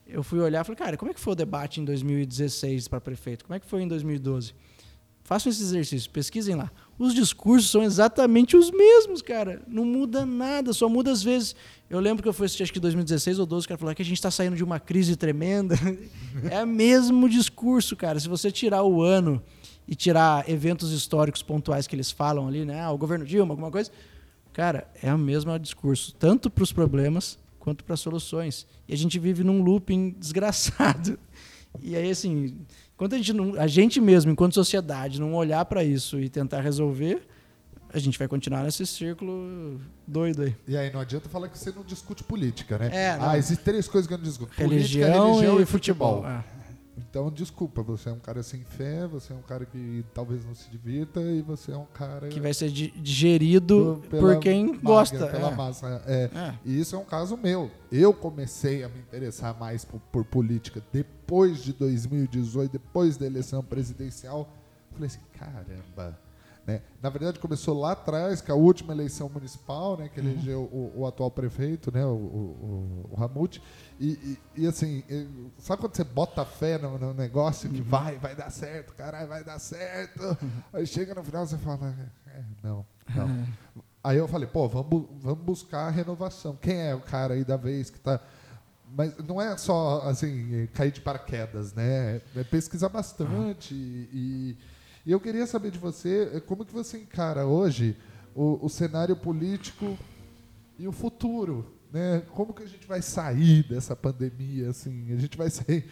[SPEAKER 3] Eu fui olhar e falei, cara, como é que foi o debate em 2016 para prefeito? Como é que foi em 2012? Façam esse exercício, pesquisem lá. Os discursos são exatamente os mesmos, cara. Não muda nada, só muda às vezes. Eu lembro que eu fui assistir, acho que 2016 ou 12, o cara falou que a gente está saindo de uma crise tremenda. [laughs] é o mesmo discurso, cara. Se você tirar o ano e tirar eventos históricos pontuais que eles falam ali, né? Ah, o governo Dilma, alguma coisa. Cara, é o mesmo discurso, tanto para os problemas quanto para as soluções. E a gente vive num looping [laughs] desgraçado. E aí, assim, enquanto a gente, não, a gente mesmo, enquanto sociedade, não olhar para isso e tentar resolver, a gente vai continuar nesse círculo doido aí.
[SPEAKER 1] E aí não adianta falar que você não discute política, né?
[SPEAKER 3] É,
[SPEAKER 1] ah, existem três coisas que eu não discuto.
[SPEAKER 3] Religião,
[SPEAKER 1] política, religião
[SPEAKER 3] e,
[SPEAKER 1] e futebol.
[SPEAKER 3] futebol. É.
[SPEAKER 1] Então, desculpa, você é um cara sem fé, você é um cara que talvez não se divirta e você é um cara
[SPEAKER 3] Que vai ser di- digerido
[SPEAKER 1] pela
[SPEAKER 3] por quem gosta.
[SPEAKER 1] Pela
[SPEAKER 3] é.
[SPEAKER 1] massa. É.
[SPEAKER 3] É.
[SPEAKER 1] E isso é um caso meu. Eu comecei a me interessar mais por, por política depois de 2018, depois da eleição presidencial. Falei assim, caramba. Né? Na verdade, começou lá atrás, com a última eleição municipal, né, que
[SPEAKER 3] Uhum.
[SPEAKER 1] elegeu o, o atual prefeito, né, o, o, o- Ramute. E, e- e, assim, sabe quando você bota fé no, no negócio
[SPEAKER 3] Uhum.
[SPEAKER 1] que vai, vai dar certo, caralho, vai dar certo. Aí chega no final você fala, é, não, não. [laughs] Aí eu falei, pô, vamos, vamos buscar a renovação. Quem é o cara aí da vez que tá. Mas não é só assim, cair de paraquedas, né? É pesquisar bastante. E, e eu queria saber de você, eh, como que você encara hoje o, o cenário político e o futuro, né? Como que a gente vai sair dessa pandemia, assim? A gente vai sair,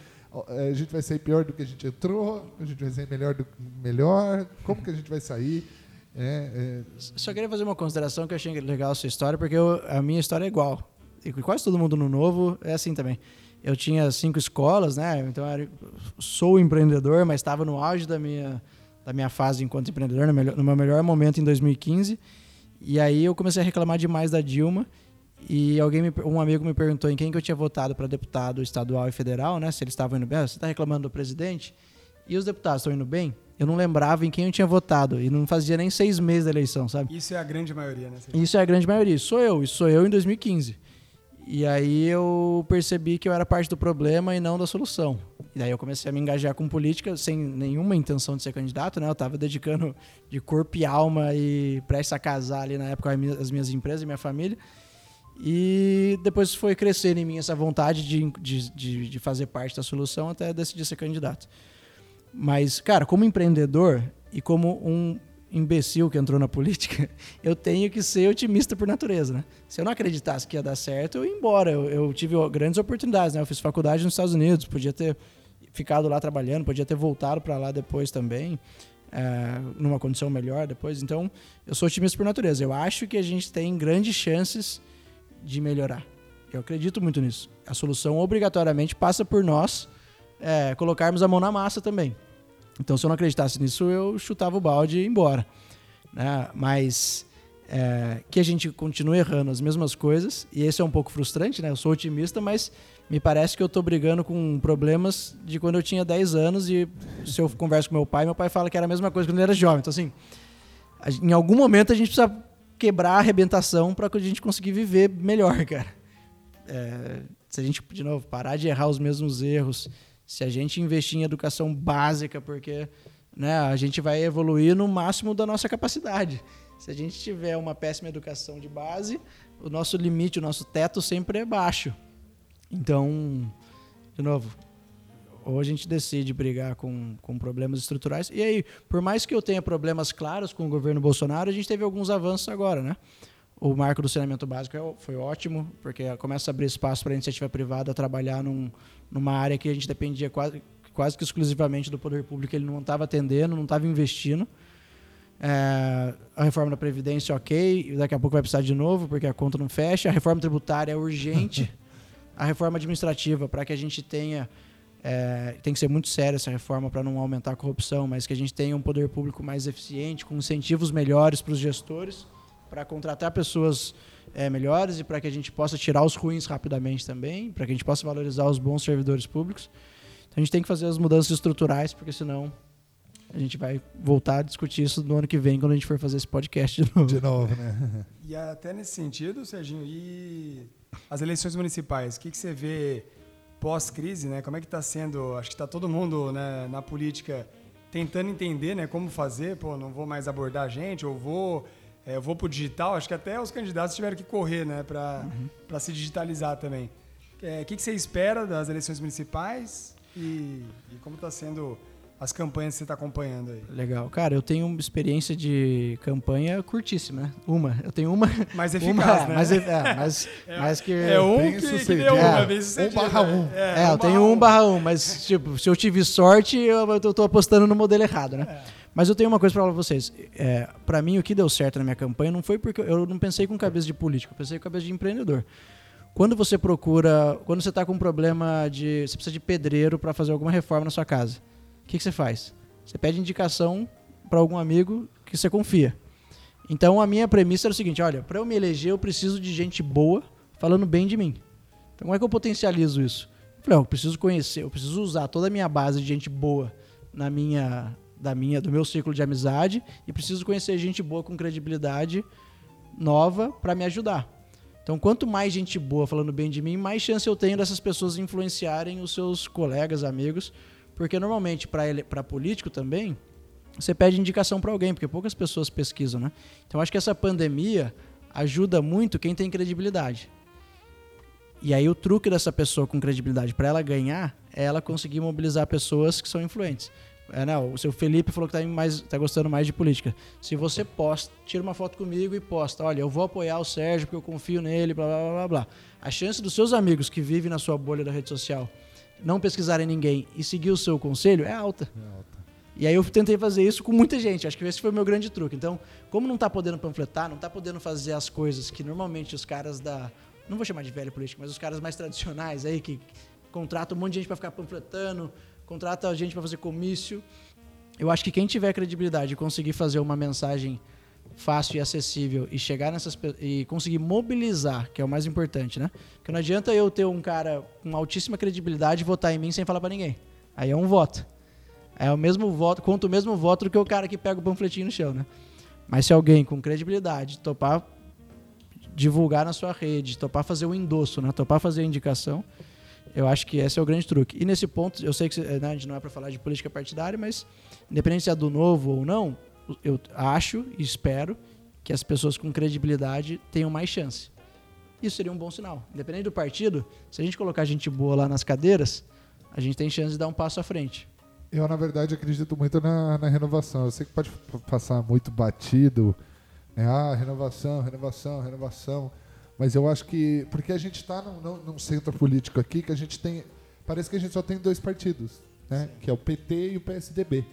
[SPEAKER 1] eh, a gente vai sair pior do que a gente entrou? A gente vai sair melhor do melhor? Como que a gente vai sair? É, é,
[SPEAKER 3] Só queria fazer uma consideração que eu achei legal a sua história, porque eu- a minha história é igual. E quase todo mundo no novo é assim também. Eu tinha cinco escolas, né? Então eu era- sou empreendedor, mas estava no auge da minha, da minha fase enquanto empreendedor, no, melhor- no meu melhor momento em 2015. E aí eu comecei a reclamar demais da Dilma. E alguém me, um amigo me perguntou em quem que eu tinha votado para deputado estadual e federal, né? Se eles estavam indo bem. Ah, Você está reclamando do presidente? E os deputados estão indo bem? Eu não lembrava em quem eu tinha votado. E não fazia nem seis meses da eleição, sabe?
[SPEAKER 2] Isso é a grande maioria, né?
[SPEAKER 3] Isso é a grande maioria. Sou eu. Isso sou eu em 2015. E aí eu percebi que eu era parte do problema e não da solução. E daí eu comecei a me engajar com política sem nenhuma intenção de ser candidato, né? Eu estava dedicando de corpo e alma e prestes a casar ali na época as minhas empresas e minha família. E depois foi crescendo em mim essa vontade de, de, de, fazer parte da solução até decidir ser candidato. Mas, cara, como empreendedor e como um imbecil que entrou na política, [laughs] eu tenho que ser otimista por natureza, né? Se eu não acreditasse que ia dar certo, eu ia embora. Eu, eu tive grandes oportunidades, né? Eu fiz faculdade nos Estados Unidos, podia ter ficado lá trabalhando, podia ter voltado para lá depois também, é, numa condição melhor depois. Então, eu sou otimista por natureza. Eu acho que a gente tem grandes chances de melhorar. Eu acredito muito nisso. A solução obrigatoriamente passa por nós é, colocarmos a mão na massa também. Então, se eu não acreditasse nisso, eu chutava o balde e ia embora. Né? Mas é, que a gente continue errando as mesmas coisas, e esse é um pouco frustrante, né? Eu sou otimista, mas me parece que eu estou brigando com problemas de quando eu tinha 10 anos e se eu converso com meu pai, meu pai fala que era a mesma coisa quando ele era jovem. Então, assim, em algum momento a gente precisa quebrar a arrebentação para que a gente conseguir viver melhor, cara. É, se a gente, de novo, parar de errar os mesmos erros, se a gente investir em educação básica, porque né, a gente vai evoluir no máximo da nossa capacidade. Se a gente tiver uma péssima educação de base, o nosso limite, o nosso teto sempre é baixo. Então, de novo, ou a gente decide brigar com, com problemas estruturais. E aí, por mais que eu tenha problemas claros com o governo Bolsonaro, a gente teve alguns avanços agora, né? O marco do saneamento básico é foi ótimo, porque começa a abrir espaço para a iniciativa privada trabalhar num, numa área que a gente dependia quase, quase que exclusivamente do poder público, ele não estava atendendo, não estava investindo. É, a reforma da Previdência, ok, daqui a pouco vai precisar de novo, porque a conta não fecha. A reforma tributária é urgente. [laughs] a reforma administrativa, para que a gente tenha. É, tem que ser muito séria essa reforma para não aumentar a corrupção, mas que a gente tenha um poder público mais eficiente, com incentivos melhores para os gestores, para contratar pessoas é, melhores e para que a gente possa tirar os ruins rapidamente também, para que a gente possa valorizar os bons servidores públicos. Então a gente tem que fazer as mudanças estruturais, porque senão a gente vai voltar a discutir isso no ano que vem, quando a gente for fazer esse podcast de [laughs] novo.
[SPEAKER 1] de novo, né?
[SPEAKER 2] E até nesse sentido, Serginho, e as eleições municipais, o que, que você vê pós-crise, né? Como é que está sendo? Acho que está todo mundo né, na política tentando entender, né, como fazer. Pô, não vou mais abordar a gente, ou vou, eu vou pro digital. Acho que até os candidatos tiveram que correr, né, para para se digitalizar também. É, O que, que você espera das eleições municipais e, e como está sendo as campanhas que você está acompanhando aí.
[SPEAKER 3] Legal. Cara, eu tenho uma experiência de campanha curtíssima, né? Uma. Eu tenho uma.
[SPEAKER 2] Mais
[SPEAKER 3] uma,
[SPEAKER 2] eficaz, né?
[SPEAKER 3] mais, é, mais, [laughs] mais que.
[SPEAKER 2] É um
[SPEAKER 1] bem
[SPEAKER 2] que, que deu uma,
[SPEAKER 3] É,
[SPEAKER 2] bem
[SPEAKER 1] um barra
[SPEAKER 2] né?
[SPEAKER 1] um.
[SPEAKER 3] É, eu tenho um barra um, mas, tipo, se eu tive sorte, eu, eu tô apostando no modelo errado, né? Mas eu tenho uma coisa pra falar pra vocês. É, para mim, o que deu certo na minha campanha não foi porque eu não pensei com cabeça de político, eu pensei com cabeça de empreendedor. Quando você procura, quando você tá com um problema de, você precisa de pedreiro para fazer alguma reforma na sua casa, o que, que você faz? Você pede indicação para algum amigo que você confia. Então a minha premissa era o seguinte: olha, para eu me eleger, eu preciso de gente boa falando bem de mim. Então como é que eu potencializo isso? Eu falei, ó, eu preciso conhecer, eu preciso usar toda a minha base de gente boa na minha, da minha, do meu ciclo de amizade e preciso conhecer gente boa com credibilidade nova para me ajudar. Então, quanto mais gente boa falando bem de mim, mais chance eu tenho dessas pessoas influenciarem os seus colegas, amigos, porque normalmente para político também você pede indicação para alguém, porque poucas pessoas pesquisam, né? Então, acho que essa pandemia ajuda muito quem tem credibilidade. E aí o truque dessa pessoa com credibilidade para ela ganhar é ela conseguir mobilizar pessoas que são influentes. É, né, o seu Felipe falou que está mais, tá gostando mais de política. Se você posta, tira uma foto comigo e posta, olha, eu vou apoiar o Sérgio porque eu confio nele, blá blá blá blá. A chance dos seus amigos que vivem na sua bolha da rede social não pesquisarem ninguém e seguir o seu conselho é alta. E aí eu tentei fazer isso com muita gente. Acho que esse foi o meu grande truque. Então, como não está podendo panfletar, não está podendo fazer as coisas que normalmente os caras da. Não vou chamar de velho político, mas os caras mais tradicionais aí, que contratam um monte de gente para ficar panfletando, contrata gente para fazer comício. Eu acho que quem tiver credibilidade e conseguir fazer uma mensagem fácil e acessível e chegar nessas e conseguir mobilizar, que é o mais importante, né? Porque não adianta eu ter um cara com altíssima credibilidade votar em mim sem falar para ninguém. Aí é um voto. É o mesmo voto, conta o mesmo voto do que o cara que pega o panfletinho no chão, né? Mas se alguém com credibilidade topar divulgar na sua rede, topar fazer o endosso, né? Topar fazer a indicação, eu acho que esse é o grande truque. E nesse ponto, eu sei que né, a gente não é para falar de política partidária, mas independente se é do novo ou não, eu acho e espero que as pessoas com credibilidade tenham mais chance. Isso seria um bom sinal. Independente do partido, se a gente colocar gente boa lá nas cadeiras, a gente tem chance de dar um passo à frente.
[SPEAKER 1] Eu, na verdade, acredito muito na, na renovação. Eu sei que pode passar muito batido, né? Ah, renovação, renovação, renovação. Mas eu acho que. Porque a gente está num, num- num centro político aqui que a gente tem. Parece que a gente só tem dois partidos, né? Que é o PT e o PSDB.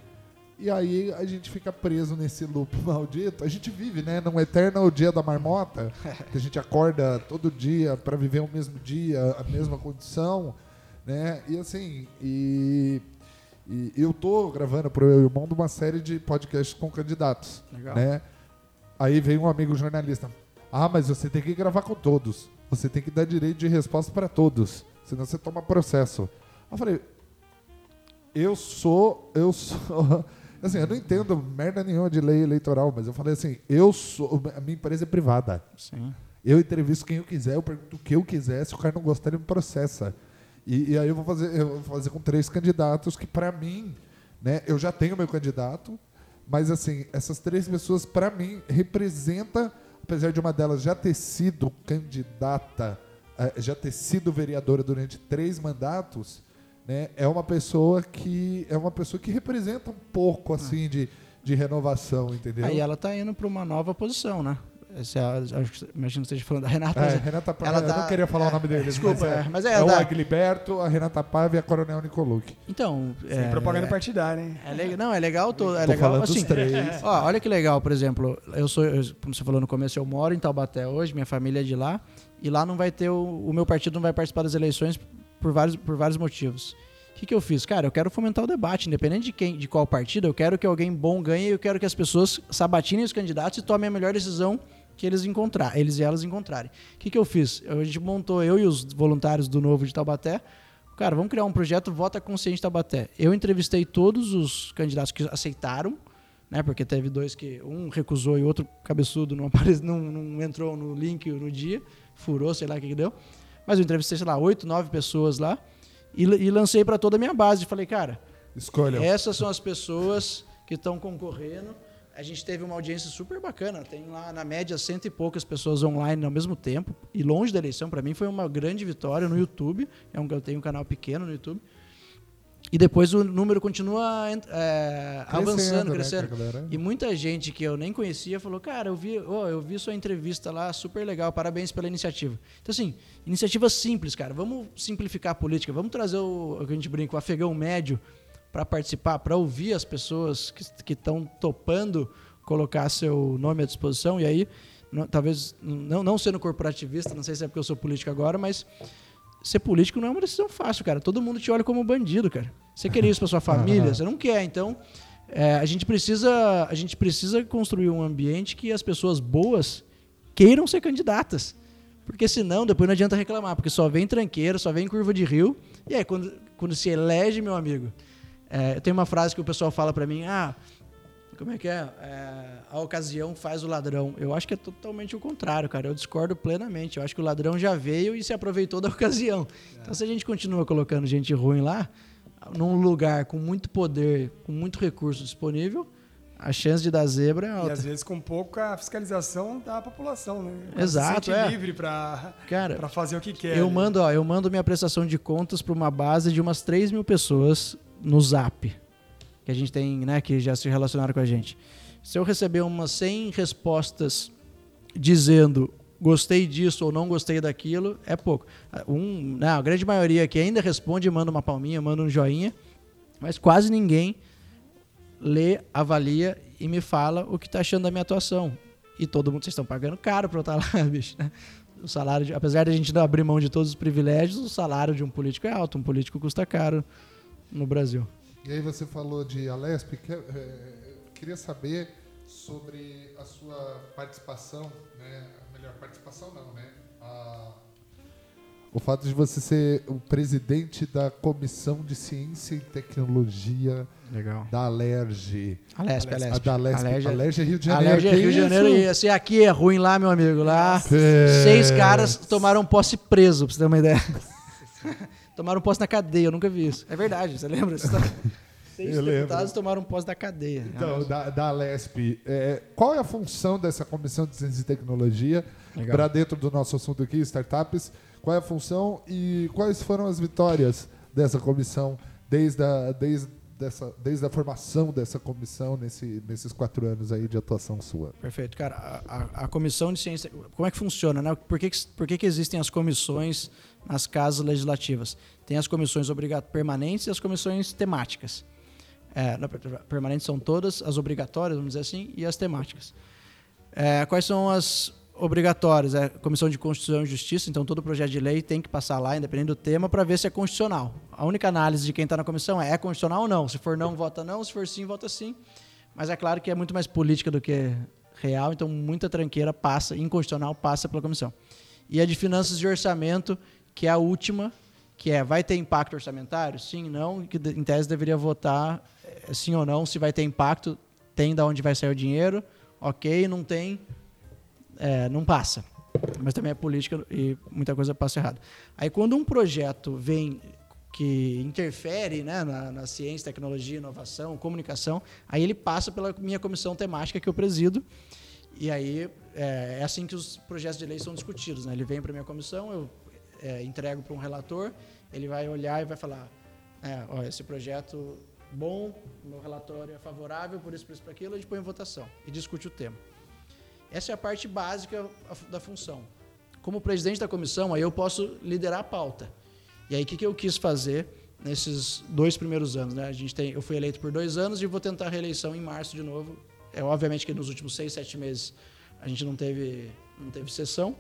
[SPEAKER 1] E aí a gente fica preso nesse loop [laughs] maldito. A gente vive, né? Num eterno dia da marmota, [laughs] que a gente acorda todo dia para viver o mesmo dia, a mesma condição, né? E assim, e, e eu tô gravando pro meu irmão de uma série de podcasts com candidatos,
[SPEAKER 3] Legal.
[SPEAKER 1] né? Aí vem um amigo jornalista. Ah, mas você tem que gravar com todos. Você tem que dar direito de resposta para todos, senão você toma processo. Eu falei, eu sou, eu sou, [laughs] assim, eu não entendo merda nenhuma de lei eleitoral, mas eu falei assim, eu sou, a minha empresa é privada.
[SPEAKER 3] Sim.
[SPEAKER 1] Eu entrevisto quem eu quiser, eu pergunto o que eu quiser, se o cara não gostar, ele me processa. E, e aí eu vou fazer, eu vou fazer com três candidatos que para mim, né, eu já tenho meu candidato, mas assim, essas três pessoas para mim representa, apesar de uma delas já ter sido candidata, eh, já ter sido vereadora durante três mandatos, né, é uma pessoa que é uma pessoa que representa um pouco assim de, de renovação, entendeu?
[SPEAKER 3] Aí ela tá indo para uma nova posição, né? Esse é, acho que, imagino que você esteja falando da Renata.
[SPEAKER 1] É,
[SPEAKER 3] é-
[SPEAKER 1] Renata Paiva,
[SPEAKER 3] ela
[SPEAKER 1] eu
[SPEAKER 3] tá-
[SPEAKER 1] não queria falar
[SPEAKER 3] é,
[SPEAKER 1] o nome deles,
[SPEAKER 3] desculpa,
[SPEAKER 1] mas é,
[SPEAKER 3] é, mas é
[SPEAKER 1] é o
[SPEAKER 3] da-
[SPEAKER 1] Agliberto, a Renata Paiva e a Coronel Nicolucci.
[SPEAKER 3] Então,
[SPEAKER 2] Sem
[SPEAKER 3] é,
[SPEAKER 2] propaganda partidária, hein?
[SPEAKER 3] é não, é legal, tô, é
[SPEAKER 1] Tô
[SPEAKER 3] legal
[SPEAKER 1] falando
[SPEAKER 3] assim.
[SPEAKER 1] dos três.
[SPEAKER 3] Ó, olha que legal, por exemplo, eu sou, eu- como você falou no começo, eu moro em Taubaté hoje, minha família é de lá, e lá não vai ter o, o meu partido não vai participar das eleições por vários, por vários motivos. O que, que eu fiz? Cara, eu quero fomentar o debate, independente de quem, de qual partido, eu quero que alguém bom ganhe, eu quero que as pessoas sabatinem os candidatos e tomem a melhor decisão que eles encontrar, eles e elas encontrarem. O que, que eu fiz? Eu- A gente montou, eu e os voluntários do Novo de Taubaté, cara, vamos criar um projeto Vota Consciente Taubaté. Eu entrevistei todos os candidatos que aceitaram, né? Porque teve dois que um recusou e o outro cabeçudo não, apare, [laughs] não, não entrou no link no dia, furou, sei lá o que, que deu. Mas eu entrevistei, sei lá, oito, nove pessoas lá e, e lancei para toda a minha base. Falei, cara,
[SPEAKER 1] Escolham.
[SPEAKER 3] essas são as pessoas que estão concorrendo. A gente teve uma audiência super bacana. Tem lá, na média, cento e poucas pessoas online ao mesmo tempo. E longe da eleição, para mim, foi uma grande vitória no YouTube. É um, eu tenho um canal pequeno no YouTube. E depois o número continua é, avançando,
[SPEAKER 1] né,
[SPEAKER 3] crescendo.
[SPEAKER 1] galera-
[SPEAKER 3] E muita gente que eu nem conhecia falou, cara, eu vi, ó, eu vi sua entrevista lá, super legal, parabéns pela iniciativa. Então, assim, iniciativa simples, cara. Vamos simplificar a política, vamos trazer o, o que a gente brinca, o afegão médio para participar, para ouvir as pessoas que estão topando colocar seu nome à disposição. E aí, não- talvez, não, não sendo corporativista, não sei se é porque eu sou político agora, mas ser político não é uma decisão fácil, cara. Todo mundo te olha como bandido, cara. Você quer isso para sua [laughs] família? Você não quer, então é, a gente precisa a gente precisa construir um ambiente que as pessoas boas queiram ser candidatas porque senão depois não adianta reclamar porque só vem tranqueira só vem curva de rio e aí quando, quando se elege meu amigo é, tem uma frase que o pessoal fala para mim ah como é que é? É, a ocasião faz o ladrão eu acho que é totalmente o contrário cara eu discordo plenamente eu acho que o ladrão já veio e se aproveitou da [laughs] ocasião então se a gente continua colocando gente ruim lá num lugar com muito poder, com muito recurso disponível, a chance de dar zebra é
[SPEAKER 2] E
[SPEAKER 3] alta.
[SPEAKER 2] às vezes com pouca fiscalização da população, né?
[SPEAKER 3] Exato,
[SPEAKER 2] se
[SPEAKER 3] é.
[SPEAKER 2] livre para fazer o que quer.
[SPEAKER 3] eu
[SPEAKER 2] ali.
[SPEAKER 3] mando, ó, eu mando minha prestação de contas para uma base de umas 3 mil pessoas no Zap, que a gente tem, né, que já se relacionaram com a gente. Se eu receber umas 100 respostas dizendo gostei disso ou não gostei daquilo, é pouco. Um, né, a grande maioria que ainda responde, manda uma palminha, manda um joinha, mas quase ninguém lê, avalia e me fala o que está achando da minha atuação. E todo mundo, vocês estão pagando caro para eu estar lá, [laughs] bicho. né? O salário, de- apesar de a gente não abrir mão de todos os privilégios, o salário de um político é alto. Um político custa caro no Brasil.
[SPEAKER 1] E aí você falou de Alesp, que, é, queria saber sobre a sua participação, né? A melhor participação não, né? A- o fato de você ser o presidente da Comissão de Ciência e Tecnologia
[SPEAKER 3] Legal.
[SPEAKER 1] da Alerj.
[SPEAKER 3] Alesp,
[SPEAKER 1] A
[SPEAKER 3] Alesp.
[SPEAKER 1] da Alesp.
[SPEAKER 3] Alerj-
[SPEAKER 1] Alerj é Rio de Janeiro.
[SPEAKER 3] Alerj é Rio de Janeiro e assim, aqui é ruim lá, meu amigo. Lá,
[SPEAKER 1] É.
[SPEAKER 3] seis caras tomaram posse preso, pra você ter uma ideia. [laughs] tomaram posse na cadeia, eu nunca vi isso. É verdade, você lembra? Tá- [laughs] Seis
[SPEAKER 1] Eu lembro.
[SPEAKER 3] deputados tomaram posse da cadeia.
[SPEAKER 1] Então, da, da Alesp, é, qual é a função dessa Comissão de Ciência e Tecnologia para dentro do nosso assunto aqui, startups? Qual é a função e quais foram as vitórias dessa comissão desde a, desde dessa, desde a formação dessa comissão nesse, nesses quatro anos aí de atuação sua?
[SPEAKER 3] Perfeito. Cara, a, a- a comissão de ciência. Como é que funciona, né? Por que, que, por que, que existem as comissões nas casas legislativas? Tem as comissões permanentes e as comissões temáticas. É, permanentes são todas, as obrigatórias, vamos dizer assim, e as temáticas. É, quais são as obrigatórias? É Comissão de Constituição e Justiça, então todo projeto de lei tem que passar lá, independente do tema, para ver se é constitucional. A única análise de quem está na comissão é é constitucional ou não. Se for não, vota não. Se for sim, vota sim. Mas é claro que é muito mais política do que real, então muita tranqueira passa, inconstitucional passa pela comissão. E a de finanças e orçamento, que é a última, que é vai ter impacto orçamentário? Sim, não, que em tese deveria votar eh, sim ou não, se vai ter impacto, tem da onde vai sair o dinheiro, ok, não tem, eh, não passa. Mas também é política e muita coisa passa errado. Aí quando um projeto vem que interfere né, na, na ciência, tecnologia, inovação, comunicação, aí ele passa pela minha comissão temática que eu presido, e aí é, é assim que os projetos de lei são discutidos. Né? Ele vem para minha comissão, eu é, entrego para um relator, ele vai olhar e vai falar, é, ó, esse projeto bom, meu relatório é favorável, por isso, por isso, por aquilo, a gente põe em votação e discute o tema. Essa é a parte básica da função. Como presidente da comissão, aí eu posso liderar a pauta. E aí, o que, que eu quis fazer nesses dois primeiros anos? Né? A gente tem, eu fui eleito por dois anos e vou tentar a reeleição em março de novo. É obviamente que nos últimos seis, sete meses a gente não teve, não teve sessão,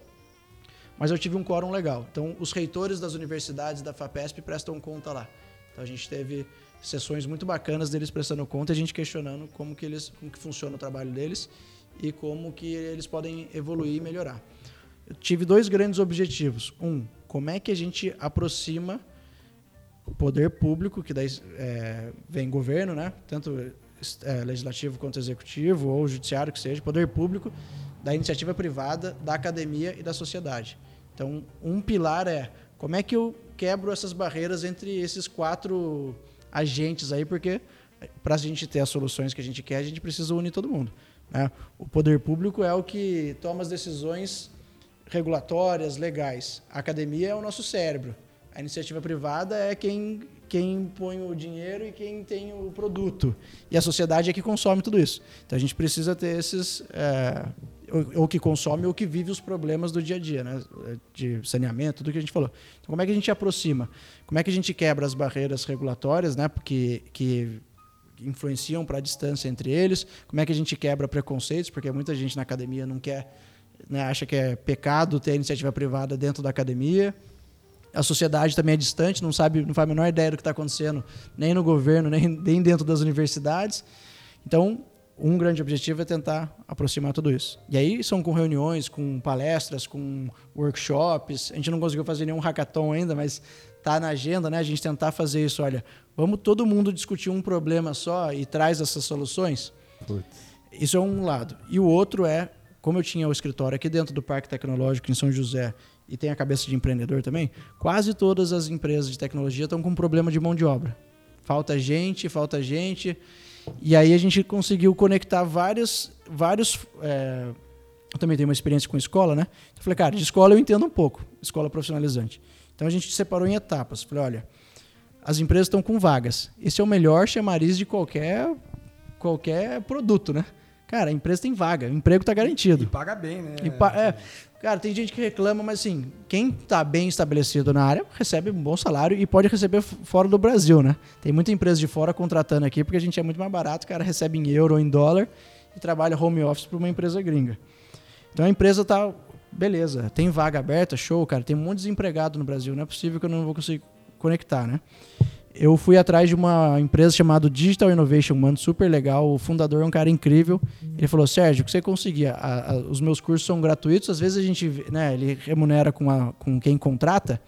[SPEAKER 3] mas eu tive um quórum legal. Então, os reitores das universidades da FAPESP prestam conta lá. Então, a gente teve sessões muito bacanas deles prestando conta e a gente questionando como que eles, como que funciona o trabalho deles e como que eles podem evoluir e melhorar. Eu tive dois grandes objetivos. Um, como é que a gente aproxima o poder público, que daí é, vem governo, né? tanto é, legislativo quanto executivo, ou judiciário, que seja, poder público, da iniciativa privada, da academia e da sociedade. Então, um pilar é como é que eu quebro essas barreiras entre esses quatro agentes aí, porque para a gente ter as soluções que a gente quer, a gente precisa unir todo mundo. Né? O poder público é o que toma as decisões regulatórias, legais. A academia é o nosso cérebro. A iniciativa privada é quem quem põe o dinheiro e quem tem o produto. E a sociedade é que consome tudo isso. Então a gente precisa ter esses. É, ou, que consome ou que vive os problemas do dia a dia, né? de saneamento, tudo que a gente falou. Então, como é que a gente aproxima? Como é que a gente quebra as barreiras regulatórias, né? porque que influenciam para a distância entre eles? Como é que a gente quebra preconceitos? Porque muita gente na academia não quer, né? acha que é pecado ter iniciativa privada dentro da academia a sociedade também é distante, não sabe, não faz a menor ideia do que está acontecendo, nem no governo, nem, nem dentro das universidades. Então, um grande objetivo é tentar aproximar tudo isso. E aí são com reuniões, com palestras, com workshops. A gente não conseguiu fazer nenhum hackathon ainda, mas está na agenda, né? A gente tentar fazer isso. Olha, vamos todo mundo discutir um problema só e traz essas soluções. Putz. Isso é um lado. E o outro é, como eu tinha o escritório aqui dentro do Parque Tecnológico em São José e tem a cabeça de empreendedor também, quase todas as empresas de tecnologia estão com um problema de mão de obra. Falta gente, falta gente. E aí a gente conseguiu conectar vários. vários é, eu também tenho uma experiência com escola, né? Eu falei, cara, de escola eu entendo um pouco, escola profissionalizante. Então a gente separou em etapas. Falei, olha, as empresas estão com vagas. Esse é o melhor chamariz de qualquer, qualquer produto, né? Cara, a empresa tem vaga, o emprego está garantido.
[SPEAKER 2] E paga bem, né?
[SPEAKER 3] Pa é, cara, tem gente que reclama, mas assim, quem está bem estabelecido na área recebe um bom salário e pode receber fora do Brasil, né? Tem muita empresa de fora contratando aqui porque a gente é muito mais barato, o cara recebe em euro ou em dólar e trabalha home office para uma empresa gringa. Então a empresa está beleza, tem vaga aberta, show, cara, tem um monte de desempregado no Brasil, não é possível que eu não vou conseguir conectar, né? Eu fui atrás de uma empresa chamada Digital Innovation, mano, super legal. O fundador é um cara incrível. Ele falou: Sérgio, o que você conseguia? A, a, os meus cursos são gratuitos. Às vezes a gente, né, ele remunera com, a, com quem contrata,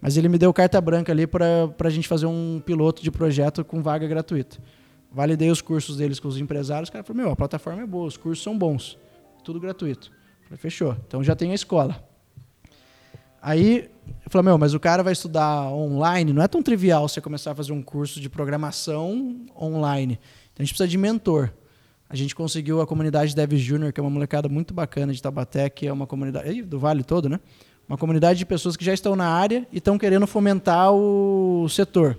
[SPEAKER 3] mas ele me deu carta branca ali para a gente fazer um piloto de projeto com vaga gratuita. Validei os cursos deles com os empresários. O cara falou: Meu, a plataforma é boa, os cursos são bons, tudo gratuito. falei: Fechou. Então já tem a escola. Aí eu falei, meu, mas o cara vai estudar online, não é tão trivial você começar a fazer um curso de programação online. Então a gente precisa de mentor. A gente conseguiu a comunidade Dev Junior, que é uma molecada muito bacana de Tabaté, que é uma comunidade do Vale todo, né? Uma comunidade de pessoas que já estão na área e estão querendo fomentar o setor.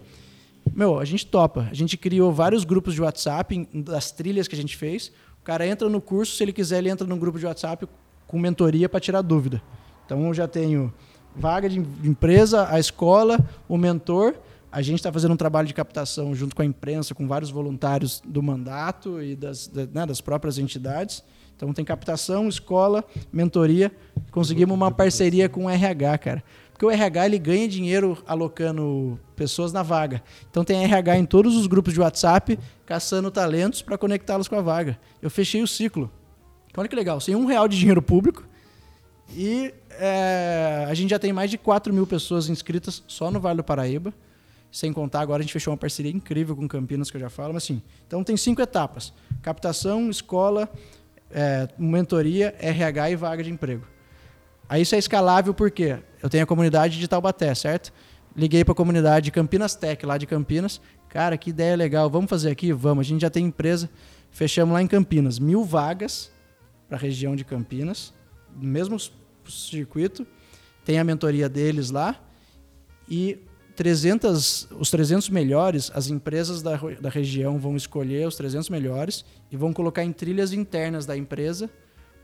[SPEAKER 3] Meu, a gente topa. A gente criou vários grupos de WhatsApp das trilhas que a gente fez. O cara entra no curso, se ele quiser, ele entra num grupo de WhatsApp com mentoria para tirar dúvida. Então eu já tenho vaga de empresa, a escola, o mentor. A gente está fazendo um trabalho de captação junto com a imprensa, com vários voluntários do mandato e das, né, das próprias entidades. Então tem captação, escola, mentoria. Conseguimos uma parceria com o RH, cara. Porque o RH ele ganha dinheiro alocando pessoas na vaga. Então tem RH em todos os grupos de WhatsApp, caçando talentos para conectá-los com a vaga. Eu fechei o ciclo. Olha que legal, sem um real de dinheiro público e é, a gente já tem mais de 4 mil pessoas inscritas só no Vale do Paraíba. Sem contar, agora a gente fechou uma parceria incrível com Campinas, que eu já falo. Mas assim, então tem cinco etapas: captação, escola, é, mentoria, RH e vaga de emprego. Aí isso é escalável porque eu tenho a comunidade de Taubaté, certo? Liguei para a comunidade Campinas Tech, lá de Campinas. Cara, que ideia legal, vamos fazer aqui? Vamos. A gente já tem empresa, fechamos lá em Campinas, mil vagas para a região de Campinas, mesmo circuito, tem a mentoria deles lá e 300, os 300 melhores, as empresas da, da região vão escolher os 300 melhores e vão colocar em trilhas internas da empresa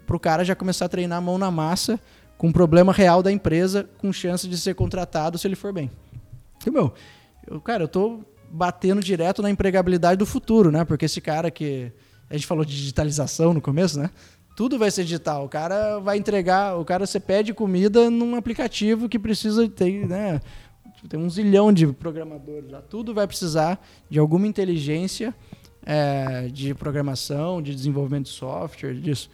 [SPEAKER 3] para o cara já começar a treinar a mão na massa com um problema real da empresa, com chance de ser contratado se ele for bem. E, meu, eu, cara, eu tô batendo direto na empregabilidade do futuro, né? Porque esse cara que a gente falou de digitalização no começo, né? Tudo vai ser digital. O cara vai entregar, o cara você pede comida num aplicativo que precisa ter, né? Tem um zilhão de programadores lá. Tudo vai precisar de alguma inteligência é, de programação, de desenvolvimento de software, disso.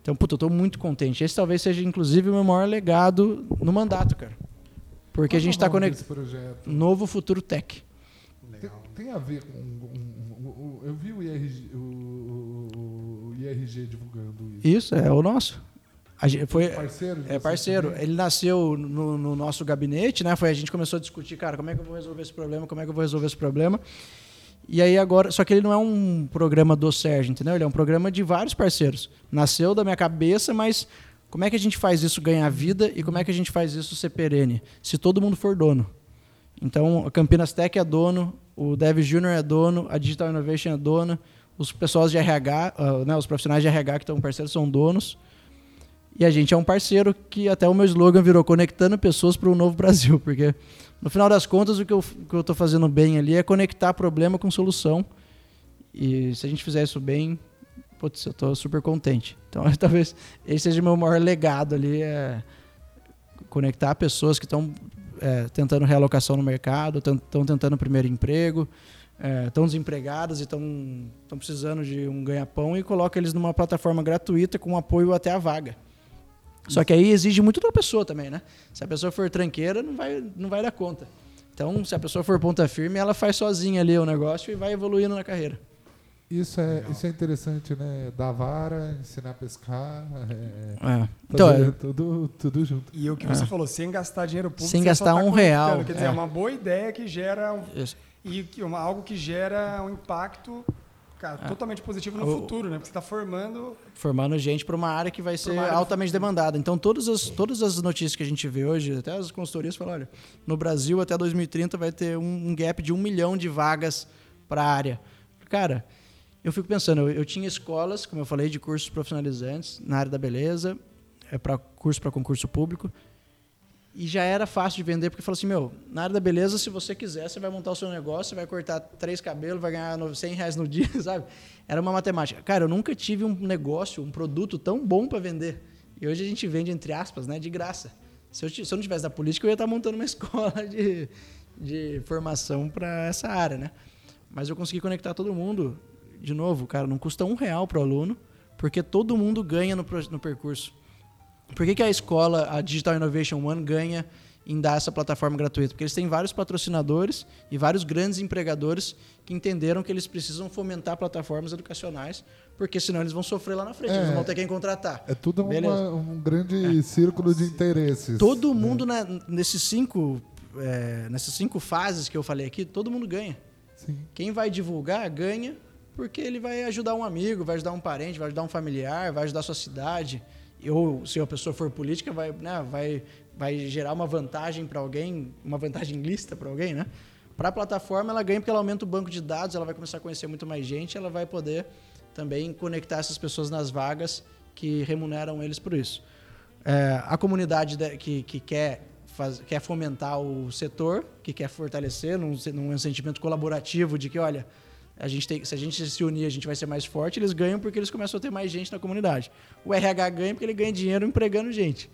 [SPEAKER 3] Então, puta, eu estou muito contente. Esse talvez seja, inclusive, o meu maior legado no mandato, cara. Porque Qual a gente está conectado. Novo Futuro Tech.
[SPEAKER 1] Tem, tem, a ver com. Um, um, um, eu vi o IRG, IRG divulgando isso.
[SPEAKER 3] Isso, é o nosso. Gente foi,
[SPEAKER 1] parceiro
[SPEAKER 3] é parceiro. Ele nasceu no, no, nosso gabinete, né? Foi a gente começou a discutir, cara, como é que eu vou resolver esse problema? Como é que eu vou resolver esse problema? E aí agora, só que ele não é um programa do Sérgio, entendeu? Ele é um programa de vários parceiros. Nasceu da minha cabeça, mas como é que a gente faz isso ganhar vida e como é que a gente faz isso ser perene? Se todo mundo for dono. Então, a Campinas Tech é dono, o Dev Junior é dono, a Digital Innovation é dona, os pessoal de RH, uh, né, os profissionais de RH que estão parceiros são donos. E a gente é um parceiro que até o meu slogan virou conectando pessoas para o novo Brasil, [laughs] porque no final das contas o que eu estou fazendo bem ali é conectar problema com solução. E se a gente fizer isso bem, putz, eu estou super contente. Então [laughs] talvez esse seja o meu maior legado ali, é conectar pessoas que estão é, tentando realocação no mercado, estão tentando primeiro emprego, estão é, desempregadas e estão precisando de um ganha-pão e coloca eles numa plataforma gratuita com apoio até a vaga. Só que aí exige muito da pessoa também, né? Se a pessoa for tranqueira, não vai, não vai dar conta. Então, se a pessoa for ponta firme, ela faz sozinha ali o negócio e vai evoluindo na carreira.
[SPEAKER 1] Isso é, isso é interessante, né? Dar vara, ensinar a pescar. É,
[SPEAKER 3] é. Então, é,
[SPEAKER 1] tudo, tudo junto.
[SPEAKER 2] E o que você é. falou, sem gastar dinheiro público.
[SPEAKER 3] Sem gastar
[SPEAKER 2] tá
[SPEAKER 3] um real.
[SPEAKER 2] Quer dizer, é. é uma boa ideia que gera. Um, e uma, algo que gera um impacto cara, é. totalmente positivo no o, futuro, né? Porque você está formando.
[SPEAKER 3] Formando gente para uma área que vai ser altamente demandada. Então, todas as, todas as notícias que a gente vê hoje, até as consultorias falam: olha, no Brasil até 2030 vai ter um, um gap de um milhão de vagas para a área. Cara eu fico pensando, eu, eu, tinha escolas, como eu falei, de cursos profissionalizantes na área da beleza, é para curso para concurso público, e já era fácil de vender, porque falou assim, meu, na área da beleza, se você quiser, você vai montar o seu negócio, você vai cortar três cabelos, vai ganhar 100 reais no [laughs] dia, sabe? Era uma matemática. Cara, eu nunca tive um negócio, um produto tão bom para vender. E hoje a gente vende, entre aspas, né, de graça. Se eu, se eu não tivesse da política, eu ia estar montando uma [laughs] escola de, de formação para essa área, né? Mas eu consegui conectar todo mundo de novo, cara, não custa um real para o aluno, porque todo mundo ganha no, no percurso. Por que, que a escola, a Digital Innovation One, ganha em dar essa plataforma gratuita? Porque eles têm vários patrocinadores e vários grandes empregadores que entenderam que eles precisam fomentar plataformas educacionais, porque senão eles vão sofrer lá na frente, é, eles vão ter quem contratar.
[SPEAKER 1] É tudo uma, um grande é. círculo de interesses.
[SPEAKER 3] Todo né? mundo, né, nesses cinco, é, nessas cinco fases que eu falei aqui, todo mundo ganha. Sim. Quem vai divulgar, ganha porque ele vai ajudar um amigo, vai ajudar um parente, vai ajudar um familiar, vai ajudar a sua cidade. Ou se a pessoa for política, vai, né, vai, vai gerar uma vantagem para alguém, uma vantagem lista para alguém, né? Para a plataforma, ela ganha porque ela aumenta o banco de dados, ela vai começar a conhecer muito mais gente, ela vai poder também conectar essas pessoas nas vagas que remuneram eles por isso. É, a comunidade que, que quer, faz, quer fomentar o setor, que quer fortalecer num, num sentimento colaborativo de que, olha, a gente tem, se a gente se unir, a gente vai ser mais forte. Eles ganham porque eles começam a ter mais gente na comunidade. O RH ganha porque ele ganha dinheiro empregando gente.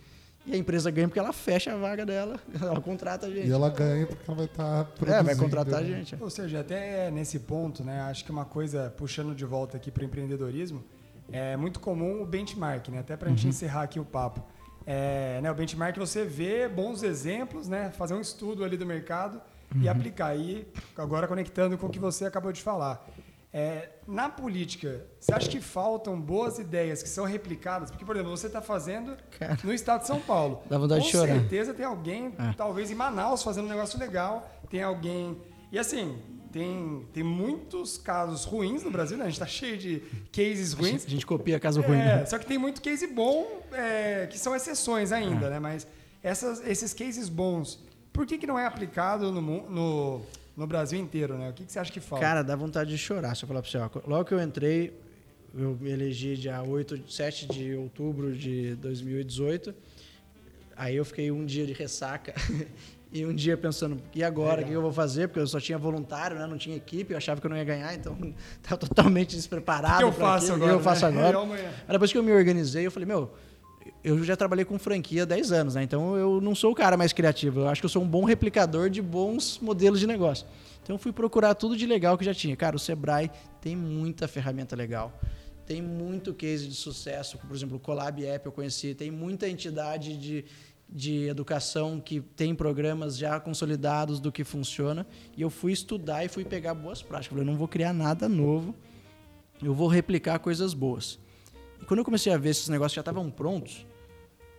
[SPEAKER 3] E a empresa ganha porque ela fecha a vaga dela, [laughs] ela contrata a gente.
[SPEAKER 1] E ela ganha porque ela vai estar tá produzindo.
[SPEAKER 3] É, vai contratar a gente.
[SPEAKER 2] Ou seja, até nesse ponto, né, acho que uma coisa, puxando de volta aqui para o empreendedorismo, é muito comum o benchmark, né, até para a gente uhum. encerrar aqui o papo. É, né, o benchmark você vê bons exemplos, né, fazer um estudo ali do mercado uhum. e aplicar. aí agora conectando com o que você acabou de falar. É, na política, você acha que faltam boas ideias que são replicadas? Porque, por exemplo, você está fazendo Cara, no estado de São Paulo.
[SPEAKER 3] Dá vontade
[SPEAKER 2] Com
[SPEAKER 3] de chorar.
[SPEAKER 2] certeza tem alguém, é. talvez em Manaus, fazendo um negócio legal. Tem alguém. E assim, tem, tem muitos casos ruins no Brasil, né? A gente está cheio de cases ruins. A
[SPEAKER 3] gente, a gente copia caso
[SPEAKER 2] é,
[SPEAKER 3] ruim. Né?
[SPEAKER 2] Só que tem muito case bom, é, que são exceções ainda, é. né? Mas essas, esses cases bons por que, que não é aplicado no, no, no Brasil inteiro, né? O que, que você acha que falta?
[SPEAKER 3] Cara, dá vontade de chorar, se eu falar para você. Ó, logo que eu entrei, eu me elegi dia 8, 7 de outubro de 2018. Aí eu fiquei um dia de ressaca [laughs] e um dia pensando, e agora? O que eu vou fazer? Porque eu só tinha voluntário, né? não tinha equipe, eu achava que eu não ia ganhar, então [laughs] estava totalmente despreparado. O
[SPEAKER 2] que eu faço agora?
[SPEAKER 3] O que eu faço né? agora? Aí depois que eu me organizei, eu falei, meu, eu já trabalhei com franquia há 10 anos, né? Então eu não sou o cara mais criativo. Eu acho que eu sou um bom replicador de bons modelos de negócio. Então eu fui procurar tudo de legal que já tinha. Cara, o Sebrae tem muita ferramenta legal. Tem muito case de sucesso, por exemplo, o Collab App eu conheci, tem muita entidade de, de educação que tem programas já consolidados do que funciona. E eu fui estudar e fui pegar boas práticas. Eu falei, não vou criar nada novo, eu vou replicar coisas boas. E quando eu comecei a ver esses negócios já estavam prontos,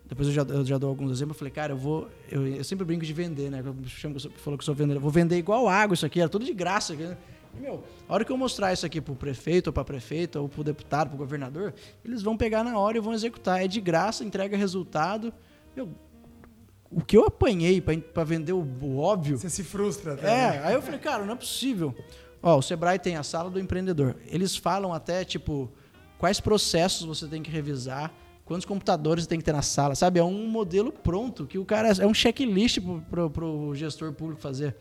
[SPEAKER 3] depois eu já, eu já dou alguns exemplos. Eu falei, cara, eu vou. Eu, eu sempre brinco de vender, né? Eu chamo, falou que eu sou vendedor. vou vender igual água isso aqui, era tudo de graça. Né? E, meu, a hora que eu mostrar isso aqui pro prefeito, ou pra prefeita, ou pro deputado, pro governador, eles vão pegar na hora e vão executar. É de graça, entrega resultado. Meu, o que eu apanhei pra vender o, o óbvio.
[SPEAKER 2] Você se frustra até.
[SPEAKER 3] É,
[SPEAKER 2] né?
[SPEAKER 3] aí eu falei, cara, não é possível. Ó, o Sebrae tem a sala do empreendedor. Eles falam até, tipo, quais processos você tem que revisar, quantos computadores tem que ter na sala, sabe? É um modelo pronto, que o cara. É um checklist pro, pro gestor público fazer.